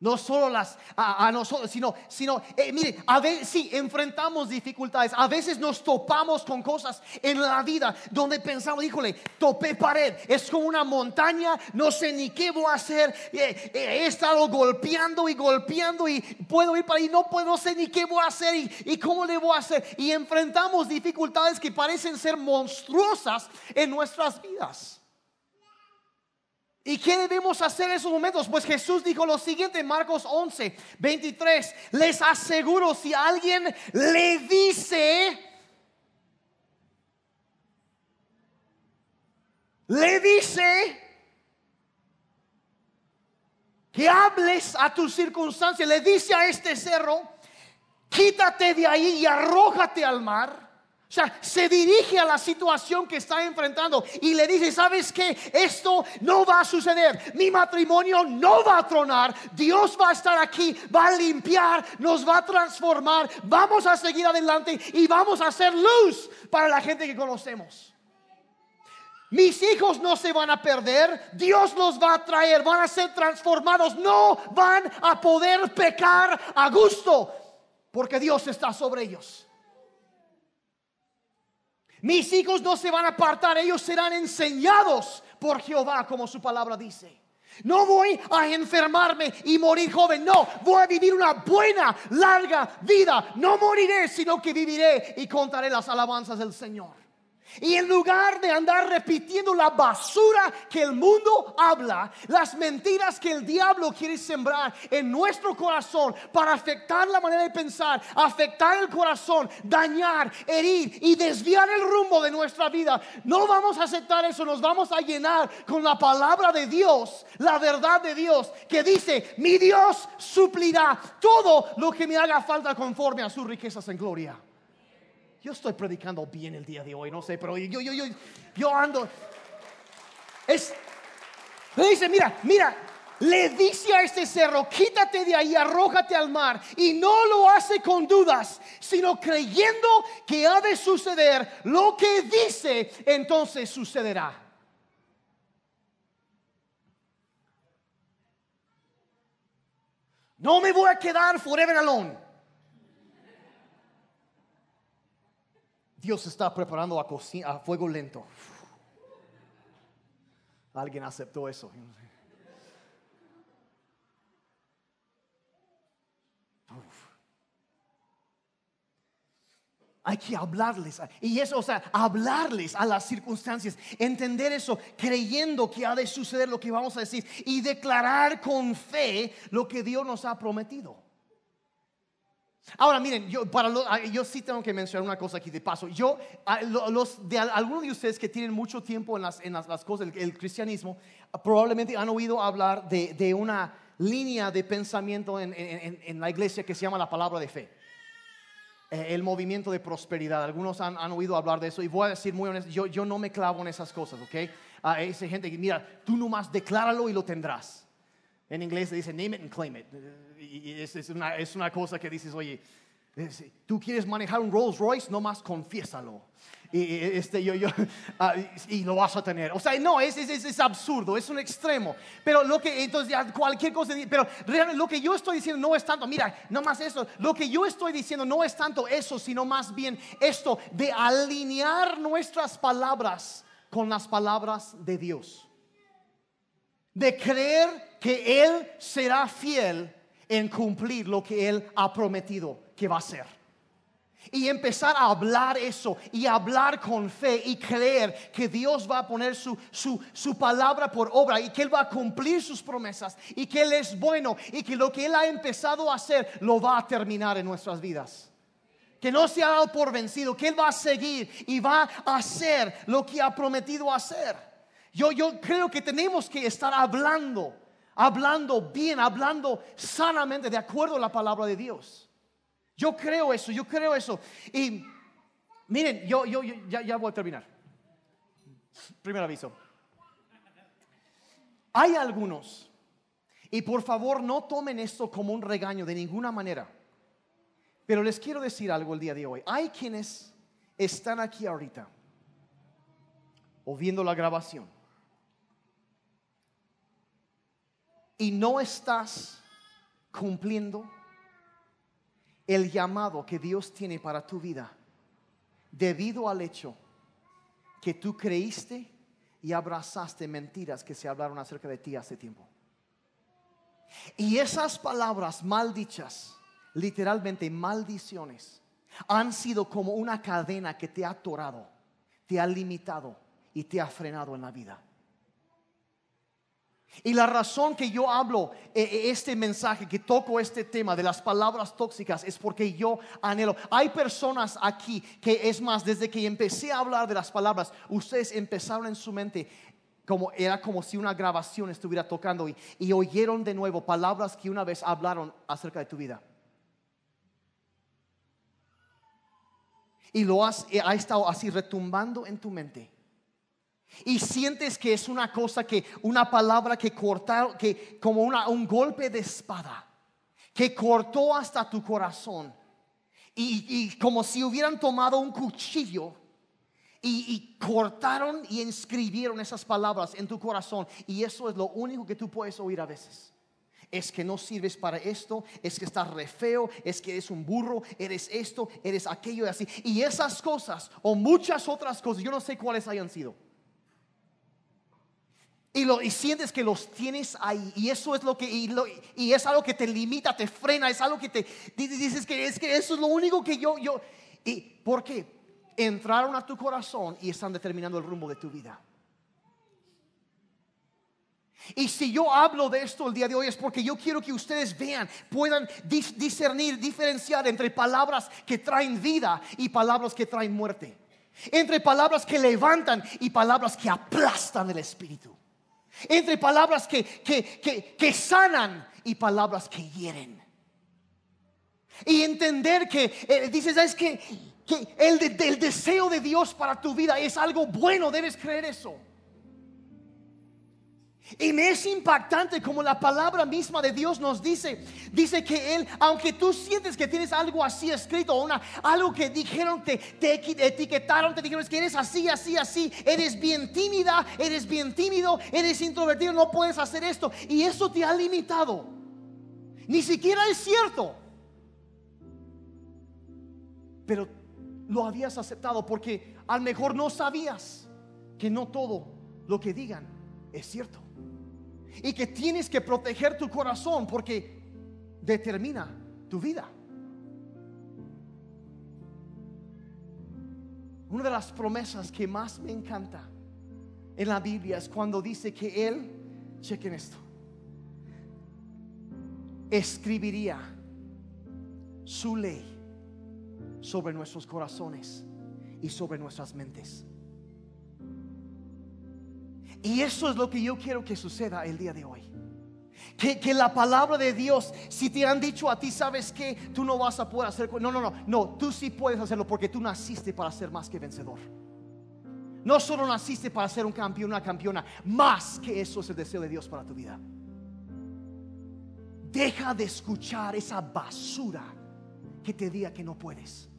No solo las a, nosotros, sino, sino eh, mire, a veces sí enfrentamos dificultades. A veces nos topamos con cosas en la vida donde pensamos, híjole, topé pared, es como una montaña, no sé ni qué voy a hacer. Eh, eh, he estado golpeando y golpeando y puedo ir para ahí, no puedo, no sé ni qué voy a hacer y, y cómo le voy a hacer. Y enfrentamos dificultades que parecen ser monstruosas en nuestras vidas. ¿Y qué debemos hacer en esos momentos? Pues Jesús dijo lo siguiente en Marcos 11, 23. Les aseguro, si alguien le dice, le dice que hables a tus circunstancias, le dice a este cerro, quítate de ahí y arrójate al mar o sea, se dirige a la situación que está enfrentando y le dice, ¿sabes qué? Esto no va a suceder. Mi matrimonio no va a tronar. Dios va a estar aquí, va a limpiar, nos va a transformar. Vamos a seguir adelante y vamos a hacer luz para la gente que conocemos. Mis hijos no se van a perder, Dios los va a traer, van a ser transformados, no van a poder pecar a gusto, porque Dios está sobre ellos. Mis hijos no se van a apartar, ellos serán enseñados por Jehová, como su palabra dice. No voy a enfermarme y morir joven, no, voy a vivir una buena, larga vida. No moriré, sino que viviré y contaré las alabanzas del Señor. Y en lugar de andar repitiendo la basura que el mundo habla, las mentiras que el diablo quiere sembrar en nuestro corazón para afectar la manera de pensar, afectar el corazón, dañar, herir y desviar el rumbo de nuestra vida, no vamos a aceptar eso, nos vamos a llenar con la palabra de Dios, la verdad de Dios, que dice, mi Dios suplirá todo lo que me haga falta conforme a sus riquezas en gloria. Yo estoy predicando bien el día de hoy, no sé, pero yo, yo, yo, yo ando. Le dice, mira, mira, le dice a este cerro, quítate de ahí, arrójate al mar. Y no lo hace con dudas, sino creyendo que ha de suceder lo que dice, entonces sucederá. No me voy a quedar forever alone. Dios está preparando a, a fuego lento. Alguien aceptó eso. Hay que hablarles. Y eso, o sea, hablarles a las circunstancias. Entender eso, creyendo que ha de suceder lo que vamos a decir. Y declarar con fe lo que Dios nos ha prometido. Ahora miren, yo, para ah, yo sí tengo que mencionar una cosa aquí de paso. Yo, ah, los de algunos de ustedes que tienen mucho tiempo en las, en las, cosas del cristianismo, probablemente han oído hablar de, de una línea de pensamiento en, en, en, la iglesia que se llama la palabra de fe. Eh, el movimiento de prosperidad. Algunos han, han, oído hablar de eso y voy a decir muy honesto, yo, yo no me clavo en esas cosas, ¿ok? A esa gente que, mira, tú nomás decláralo y lo tendrás. En inglés se dice name it and claim it. Y es, una, es una cosa que dices, oye, tú quieres manejar un Rolls Royce, nomás confiésalo. Y, este, yo, yo, ah, y lo vas a tener. O sea, no, es, es, es, absurdo, es un extremo. Pero lo que, entonces, cualquier cosa, pero realmente lo que yo estoy diciendo no es tanto, mira, no más eso, lo que yo estoy diciendo no es tanto eso, sino más bien esto de alinear nuestras palabras con las palabras de Dios. De creer que Él será fiel en cumplir lo que Él ha prometido que va a hacer. Y empezar a hablar eso y hablar con fe y creer que Dios va a poner su, su, palabra por obra y que Él va a cumplir sus promesas y que Él es bueno y que lo que Él ha empezado a hacer lo va a terminar en nuestras vidas que no se ha dado por vencido, que Él va a seguir y va a hacer lo que ha prometido hacer. Yo, yo creo que tenemos que estar hablando hablando bien, hablando sanamente de acuerdo a la palabra de Dios. Yo creo eso, yo creo eso. Y miren, yo, yo, ya, ya voy a terminar. Primer aviso. Hay algunos, y por favor no tomen esto como un regaño de ninguna manera, pero les quiero decir algo el día de hoy. Hay quienes están aquí ahorita o viendo la grabación y no estás cumpliendo el llamado que Dios tiene para tu vida debido al hecho que tú creíste y abrazaste mentiras que se hablaron acerca de ti hace tiempo. Y esas palabras maldichas, literalmente maldiciones, han sido como una cadena que te ha atorado, te ha limitado y te ha frenado en la vida. Y la razón que yo hablo eh, eh, este mensaje, que toco este tema de las palabras tóxicas, es porque yo anhelo. Hay personas aquí que es más, desde que empecé a hablar de las palabras, ustedes empezaron en su mente como era como si una grabación estuviera tocando y, y oyeron de nuevo palabras que una vez hablaron acerca de tu vida. Y lo has, eh, ha estado así retumbando en tu mente y sientes que es una cosa que, una palabra que cortaron, que como una, un golpe de espada, que cortó hasta tu corazón. Y, y como si hubieran tomado un cuchillo y, y, cortaron y inscribieron esas palabras en tu corazón. Y eso es lo único que tú puedes oír a veces. Es que no sirves para esto, es que estás re feo, es que eres un burro, eres esto, eres aquello y así. Y esas cosas o muchas otras cosas, yo no sé cuáles hayan sido y, lo, y sientes que los tienes ahí. Y eso es lo que, y, es algo que te limita, te frena, es algo que te dices que es que eso es lo único que yo, yo. ¿Y por qué? Entraron a tu corazón y están determinando el rumbo de tu vida. Y si yo hablo de esto el día de hoy es porque yo quiero que ustedes vean, puedan discernir, diferenciar entre palabras que traen vida y palabras que traen muerte. Entre palabras que levantan y palabras que aplastan el espíritu. Entre palabras que, que, sanan y palabras que hieren. Y entender que eh, dices, es que, el, el deseo de Dios para tu vida es algo bueno, debes creer eso. Y me es impactante como la palabra misma de Dios nos dice, dice que Él, aunque tú sientes que tienes algo así escrito, algo que dijeron, te etiquetaron, te dijeron que eres así, así, así, eres bien tímida, eres bien tímido, eres introvertido, no puedes hacer esto. Y eso te ha limitado. Ni siquiera es cierto. Pero lo habías aceptado porque a lo mejor no sabías que no todo lo que digan es cierto y que tienes que proteger tu corazón porque determina tu vida. Una de las promesas que más me encanta en la Biblia es cuando dice que Él, chequen esto, escribiría su ley sobre nuestros corazones y sobre nuestras mentes. Y eso es lo que yo quiero que suceda el día de hoy. Que, la palabra de Dios, si te han dicho a ti, sabes que tú no vas a poder hacer. No, no, no, no, tú sí puedes hacerlo porque tú naciste para ser más que vencedor. No solo naciste para ser un campeón, una campeona, más que eso es el deseo de Dios para tu vida. Deja de escuchar esa basura que te diga que no puedes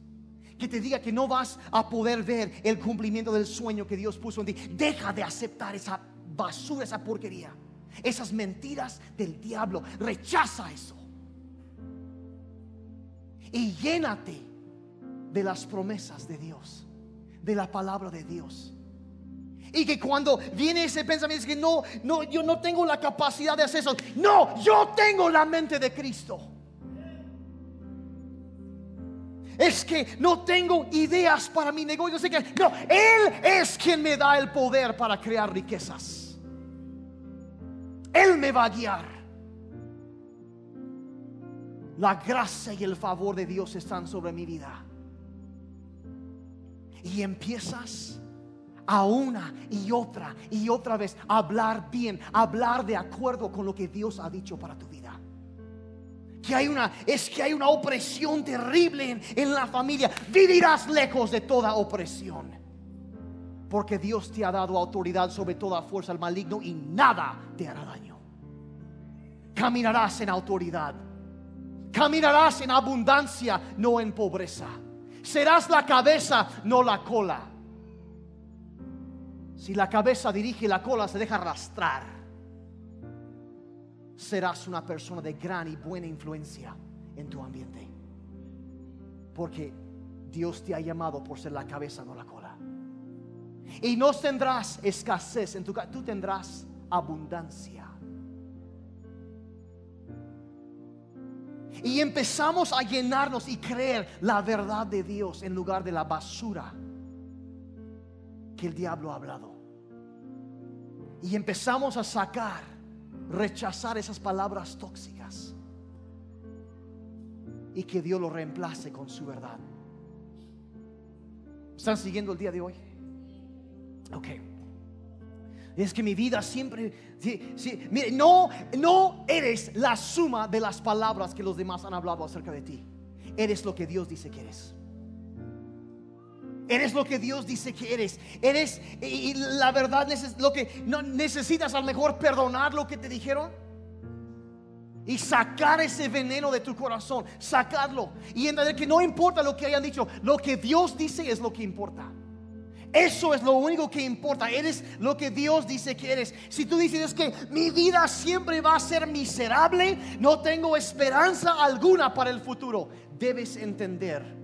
que te diga que no vas a poder ver el cumplimiento del sueño que Dios puso en ti. Deja de aceptar esa basura, esa porquería, esas mentiras del diablo. Rechaza eso. Y llénate de las promesas de Dios, de la palabra de Dios. Y que cuando viene ese pensamiento es que no, no, yo no tengo la capacidad de hacer eso. No, yo tengo la mente de Cristo. Es que no tengo ideas para mi negocio. que, no, Él es quien me da el poder para crear riquezas. Él me va a guiar. La gracia y el favor de Dios están sobre mi vida. Y empiezas a una y otra y otra vez a hablar bien, hablar de acuerdo con lo que Dios ha dicho para tu vida que hay una, es que hay una opresión terrible en, la familia. Vivirás lejos de toda opresión. Porque Dios te ha dado autoridad sobre toda fuerza al maligno y nada te hará daño. Caminarás en autoridad. Caminarás en abundancia, no en pobreza. Serás la cabeza, no la cola. Si la cabeza dirige la cola se deja arrastrar, serás una persona de gran y buena influencia en tu ambiente. Porque Dios te ha llamado por ser la cabeza, no la cola. Y no tendrás escasez en tu tú tendrás abundancia. Y empezamos a llenarnos y creer la verdad de Dios en lugar de la basura que el diablo ha hablado. Y empezamos a sacar, rechazar esas palabras tóxicas. Y que Dios lo reemplace con su verdad. ¿Están siguiendo el día de hoy? Ok. Es que mi vida siempre, mire, no, no eres la suma de las palabras que los demás han hablado acerca de ti. Eres lo que Dios dice que eres. Eres lo que Dios dice que eres. Eres, y la verdad, lo que no necesitas al mejor perdonar lo que te dijeron y sacar ese veneno de tu corazón, sacarlo y entender que no importa lo que hayan dicho, lo que Dios dice es lo que importa. Eso es lo único que importa. Eres lo que Dios dice que eres. Si tú dices que mi vida siempre va a ser miserable, no tengo esperanza alguna para el futuro, debes entender.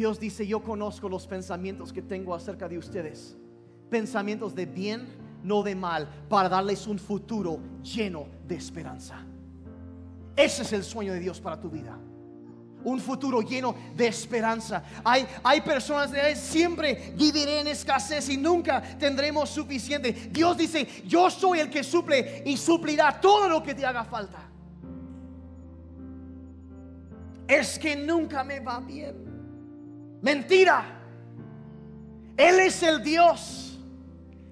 Dios dice, yo conozco los pensamientos que tengo acerca de ustedes. Pensamientos de bien, no de mal, para darles un futuro lleno de esperanza. Ese es el sueño de Dios para tu vida un futuro lleno de esperanza. Hay, hay personas que siempre viviré en escasez y nunca tendremos suficiente. Dios dice, yo soy el que suple y suplirá todo lo que te haga falta. Es que nunca me va bien. Mentira. Él es el Dios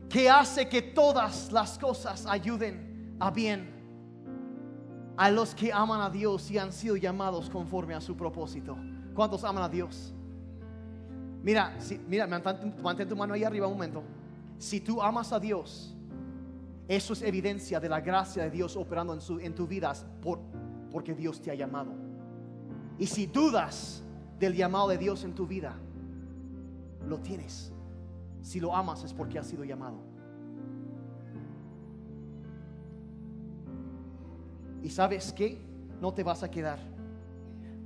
que hace que todas las cosas ayuden a bien a los que aman a Dios y han sido llamados conforme a su propósito. ¿Cuántos aman a Dios? Mira, si, mira, mantén tu mano ahí arriba un momento. Si tú amas a Dios, eso es evidencia de la gracia de Dios operando en, su, en tu vida por, porque Dios te ha llamado. Y si dudas del llamado de Dios en tu vida, lo tienes. Si lo amas es porque has sido llamado. Y sabes que no te vas a quedar.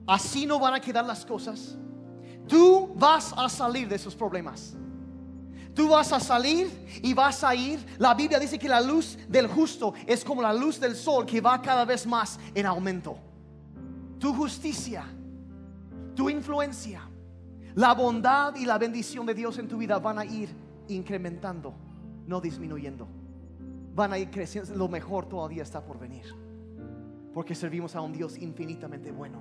Así no van a quedar las cosas. Tú vas a salir de esos problemas. Tú vas a salir y vas a ir. La Biblia dice que la luz del justo es como la luz del sol que va cada vez más en aumento. Tu justicia, tu influencia, la bondad y la bendición de Dios en tu vida van a ir incrementando, no disminuyendo. Van a ir creciendo. Lo mejor todavía está por venir. Porque servimos a un Dios infinitamente bueno.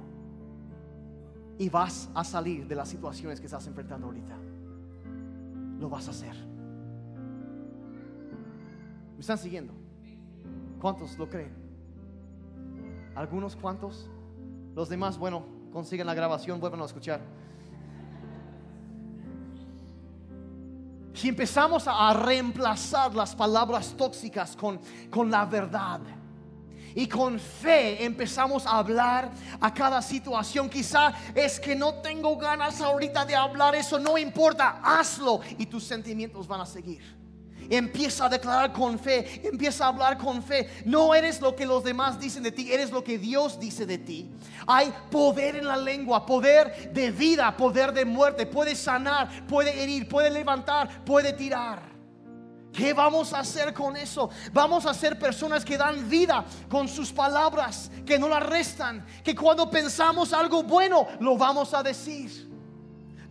Y vas a salir de las situaciones que estás enfrentando ahorita. Lo vas a hacer. ¿Me están siguiendo? ¿Cuántos lo creen? ¿Algunos cuantos? Los demás, bueno, consiguen la grabación, vuelvan a escuchar. Si empezamos a reemplazar las palabras tóxicas con, con la verdad, y con fe empezamos a hablar a cada situación. Quizá es que no tengo ganas ahorita de hablar eso, no importa, hazlo y tus sentimientos van a seguir. Empieza a declarar con fe, empieza a hablar con fe. No eres lo que los demás dicen de ti, eres lo que Dios dice de ti. Hay poder en la lengua, poder de vida, poder de muerte. Puede sanar, puede herir, puede levantar, puede tirar. ¿Qué vamos a hacer con eso? Vamos a ser personas que dan vida con sus palabras, que no la restan, que cuando pensamos algo bueno, lo vamos a decir.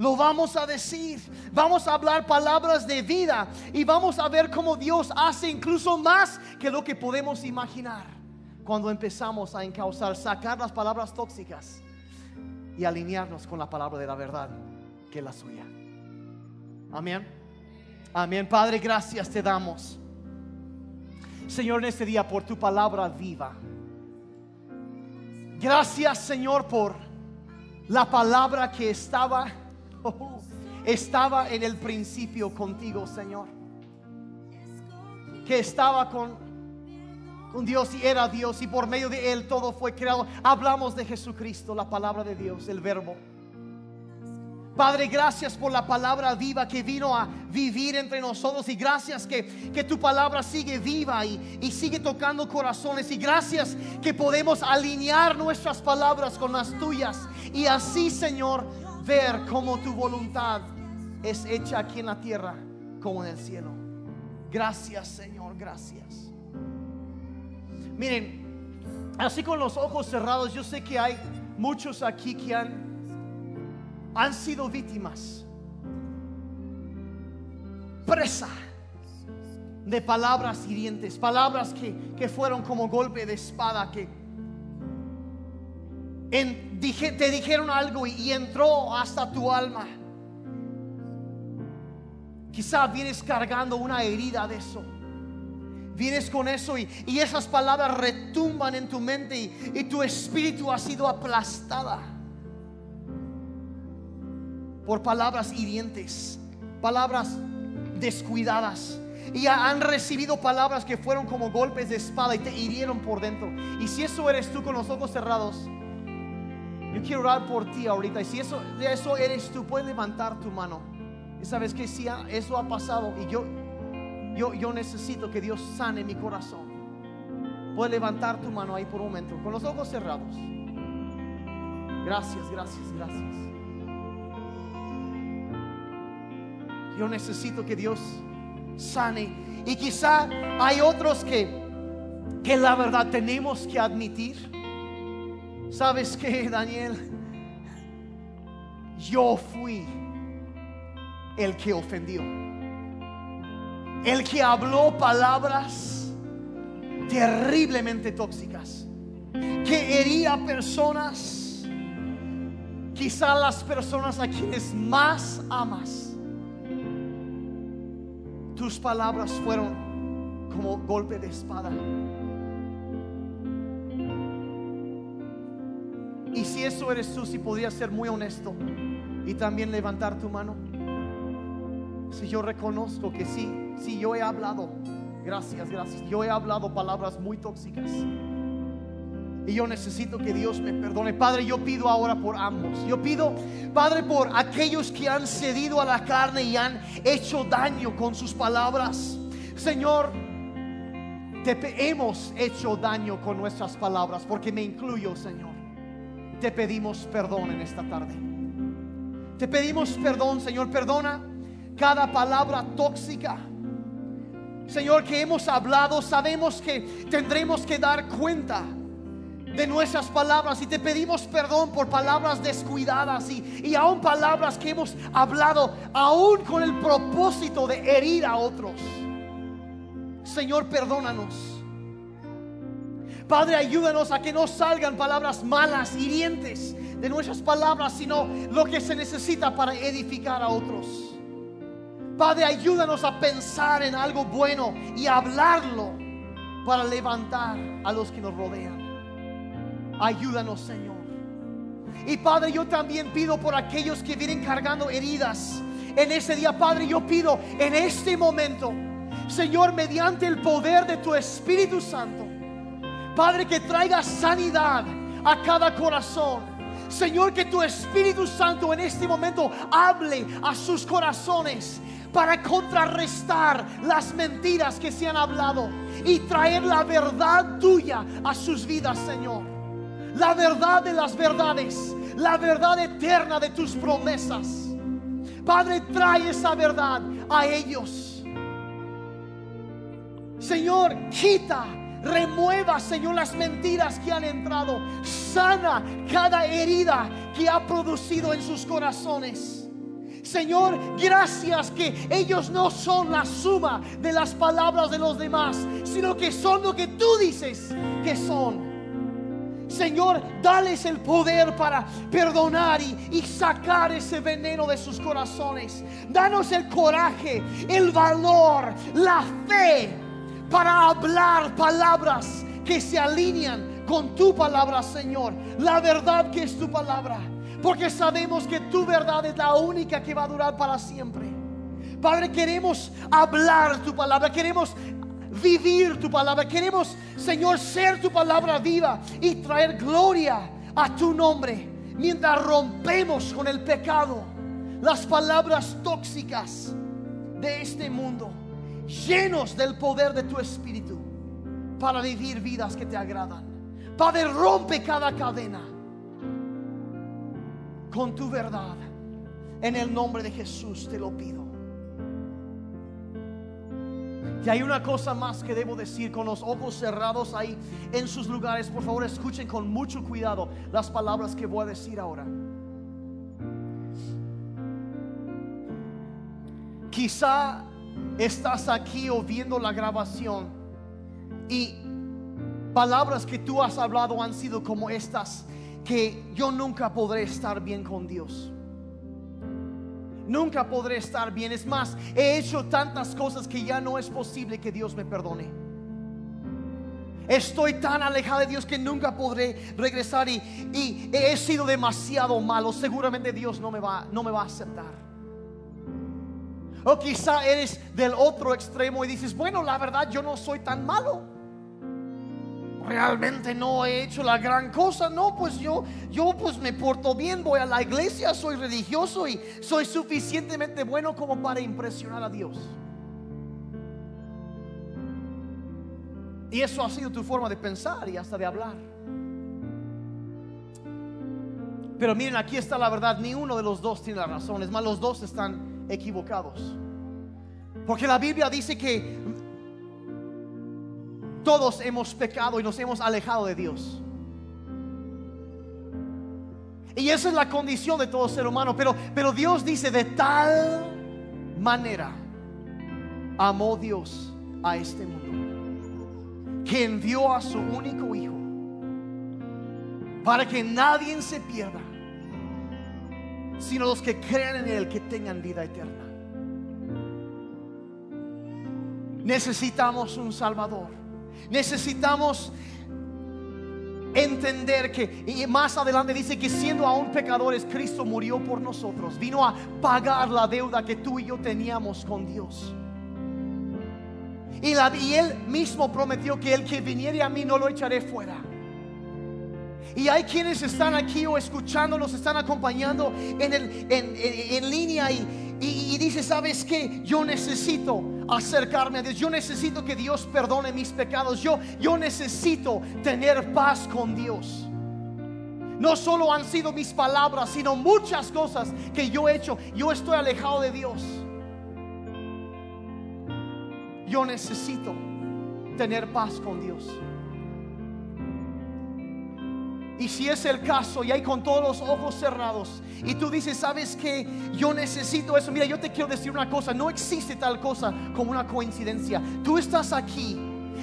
Lo vamos a decir, vamos a hablar palabras de vida y vamos a ver cómo Dios hace incluso más que lo que podemos imaginar cuando empezamos a encauzar, sacar las palabras tóxicas y alinearnos con la palabra de la verdad, que es la suya. Amén. Amén. Padre, gracias te damos. Señor, en este día por tu palabra viva. Gracias, Señor, por la palabra que estaba, estaba en el principio contigo, Señor. Que estaba con, con Dios y era Dios y por medio de Él todo fue creado. Hablamos de Jesucristo, la palabra de Dios, el verbo. Padre, gracias por la palabra viva que vino a vivir entre nosotros y gracias que, que tu palabra sigue viva y, y sigue tocando corazones y gracias que podemos alinear nuestras palabras con las tuyas y así, Señor, ver cómo tu voluntad es hecha aquí en la tierra como en el cielo. Gracias, Señor, gracias. Miren, así con los ojos cerrados, yo sé que hay muchos aquí que han han sido víctimas, presa de palabras hirientes, palabras que, que fueron como golpe de espada, que te dijeron algo y, y entró hasta tu alma. Quizá vienes cargando una herida de eso. Vienes con eso y, y esas palabras retumban en tu mente y, y tu espíritu ha sido aplastada por palabras hirientes, palabras descuidadas. Y han recibido palabras que fueron como golpes de espada y te hirieron por dentro. Y si eso eres tú con los ojos cerrados, yo quiero orar por ti ahorita. Y si eso, eso eres tú, puedes levantar tu mano. Y sabes que si eso ha pasado y yo, yo, yo necesito que Dios sane mi corazón. Puedes levantar tu mano ahí por un momento, con los ojos cerrados. Gracias, gracias, gracias. Yo necesito que Dios sane. Y quizá hay otros que, que la verdad tenemos que admitir. ¿Sabes que Daniel? Yo fui el que ofendió. El que habló palabras terriblemente tóxicas. Que hería personas. Quizá las personas a quienes más amas tus palabras fueron como golpe de espada. Y si eso eres tú, si podrías ser muy honesto y también levantar tu mano. Si yo reconozco que sí, si yo he hablado, gracias, gracias, yo he hablado palabras muy tóxicas. Y yo necesito que Dios me perdone. Padre, yo pido ahora por ambos. Yo pido, Padre, por aquellos que han cedido a la carne y han hecho daño con sus palabras. Señor, te hemos hecho daño con nuestras palabras, porque me incluyo, Señor. Te pedimos perdón en esta tarde. Te pedimos perdón, Señor. Perdona cada palabra tóxica. Señor, que hemos hablado, sabemos que tendremos que dar cuenta de nuestras palabras y te pedimos perdón por palabras descuidadas y, y aún palabras que hemos hablado aún con el propósito de herir a otros. Señor, perdónanos. Padre, ayúdanos a que no salgan palabras malas, hirientes de nuestras palabras, sino lo que se necesita para edificar a otros. Padre, ayúdanos a pensar en algo bueno y hablarlo para levantar a los que nos rodean. Ayúdanos, Señor. Y Padre, yo también pido por aquellos que vienen cargando heridas en ese día. Padre, yo pido en este momento, Señor, mediante el poder de tu Espíritu Santo, Padre, que traiga sanidad a cada corazón. Señor, que tu Espíritu Santo en este momento hable a sus corazones para contrarrestar las mentiras que se han hablado y traer la verdad tuya a sus vidas, Señor la verdad de las verdades, la verdad eterna de tus promesas. Padre, trae esa verdad a ellos. Señor, quita, remueva, Señor, las mentiras que han entrado. Sana cada herida que ha producido en sus corazones. Señor, gracias que ellos no son la suma de las palabras de los demás, sino que son lo que tú dices que son. Señor, dales el poder para perdonar y, sacar ese veneno de sus corazones. Danos el coraje, el valor, la fe para hablar palabras que se alinean con tu palabra, Señor. La verdad que es tu palabra. Porque sabemos que tu verdad es la única que va a durar para siempre. Padre, queremos hablar tu palabra, queremos vivir tu palabra. Queremos, Señor, ser tu palabra viva y traer gloria a tu nombre mientras rompemos con el pecado. las palabras tóxicas de este mundo, llenos del poder de tu espíritu para vivir vidas que te agradan. Padre, rompe cada cadena con tu verdad. En el nombre de Jesús te lo pido. Y hay una cosa más que debo decir con los ojos cerrados ahí en sus lugares. Por favor, escuchen con mucho cuidado las palabras que voy a decir ahora. Quizá estás aquí o viendo la grabación y palabras que tú has hablado han sido como estas, que yo nunca podré estar bien con Dios nunca podré estar bien. Es más, he hecho tantas cosas que ya no es posible que Dios me perdone. Estoy tan alejado de Dios que nunca podré regresar y, y, he sido demasiado malo. Seguramente Dios no me va, no me va a aceptar. O quizá eres del otro extremo y dices, bueno, la verdad yo no soy tan malo realmente no he hecho la gran cosa. No, pues yo, yo pues me porto bien, voy a la iglesia, soy religioso y soy suficientemente bueno como para impresionar a Dios. Y eso ha sido tu forma de pensar y hasta de hablar. Pero miren, aquí está la verdad, ni uno de los dos tiene la razón, es más, los dos están equivocados. Porque la Biblia dice que todos hemos pecado y nos hemos alejado de Dios. Y esa es la condición de todo ser humano. Pero, pero Dios dice, de tal manera amó Dios a este mundo, que envió a su único Hijo, para que nadie se pierda, sino los que crean en Él, que tengan vida eterna. Necesitamos un Salvador. Necesitamos entender que, y más adelante dice que siendo aún pecadores, Cristo murió por nosotros, vino a pagar la deuda que tú y yo teníamos con Dios. Y, Él mismo prometió que el que viniera a mí no lo echaré fuera. Y hay quienes están aquí o escuchándonos, están acompañando en, el, en, línea y, y, y dice, ¿sabes qué? Yo necesito acercarme a Dios. Yo necesito que Dios perdone mis pecados. Yo, yo necesito tener paz con Dios. No solo han sido mis palabras, sino muchas cosas que yo he hecho. Yo estoy alejado de Dios. Yo necesito tener paz con Dios. Y si es el caso y hay con todos los ojos cerrados y tú dices, ¿sabes que Yo necesito eso. Mira, yo te quiero decir una cosa, no existe tal cosa como una coincidencia. Tú estás aquí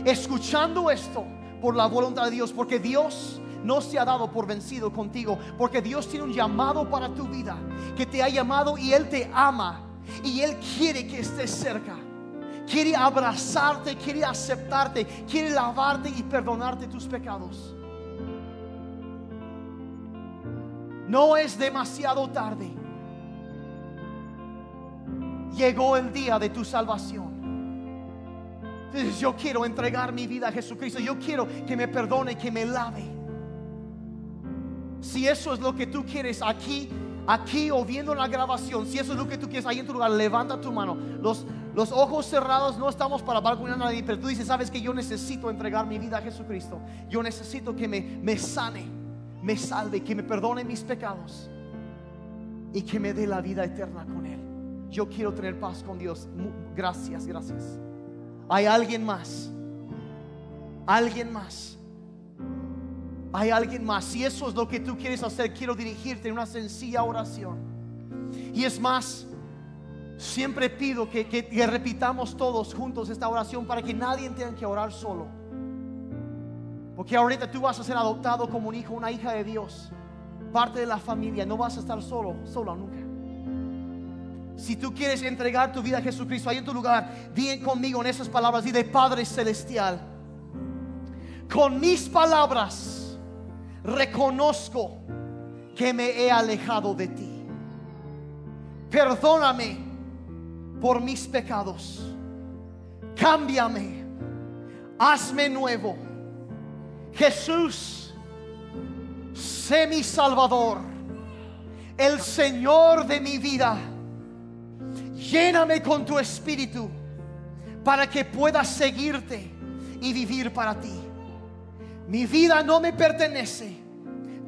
escuchando esto por la voluntad de Dios, porque Dios no se ha dado por vencido contigo, porque Dios tiene un llamado para tu vida, que te ha llamado y Él te ama y Él quiere que estés cerca. Quiere abrazarte, quiere aceptarte, quiere lavarte y perdonarte tus pecados. No es demasiado tarde. Llegó el día de tu salvación. Entonces yo quiero entregar mi vida a Jesucristo. Yo quiero que me perdone, que me lave. Si eso es lo que tú quieres aquí, aquí o viendo la grabación, si eso es lo que tú quieres ahí en tu lugar, levanta tu mano. Los, los ojos cerrados no estamos para balconear a nadie, pero tú dices, sabes que yo necesito entregar mi vida a Jesucristo. Yo necesito que me, me sane me salve, que me perdone mis pecados y que me dé la vida eterna con Él. Yo quiero tener paz con Dios. Gracias, gracias. Hay alguien más. Alguien más. Hay alguien más. Si eso es lo que tú quieres hacer, quiero dirigirte en una sencilla oración. Y es más, siempre pido que, que repitamos todos juntos esta oración para que nadie tenga que orar solo. Porque ahorita tú vas a ser adoptado como un hijo, una hija de Dios, parte de la familia, no vas a estar solo, solo nunca. Si tú quieres entregar tu vida a Jesucristo ahí en tu lugar, di conmigo en esas palabras, y de Padre Celestial, con mis palabras reconozco que me he alejado de ti. Perdóname por mis pecados. Cámbiame. Hazme nuevo Jesús, sé mi Salvador. el Señor de mi vida. Lléname con tu espíritu para que pueda seguirte y vivir para ti. Mi vida no me pertenece,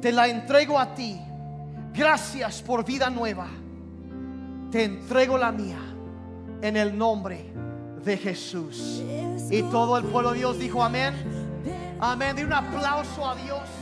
te la entrego a ti. Gracias por vida nueva. Te entrego la mía en el nombre de Jesús. Y todo el pueblo de Dios dijo amén. Amén. De un aplauso a Dios.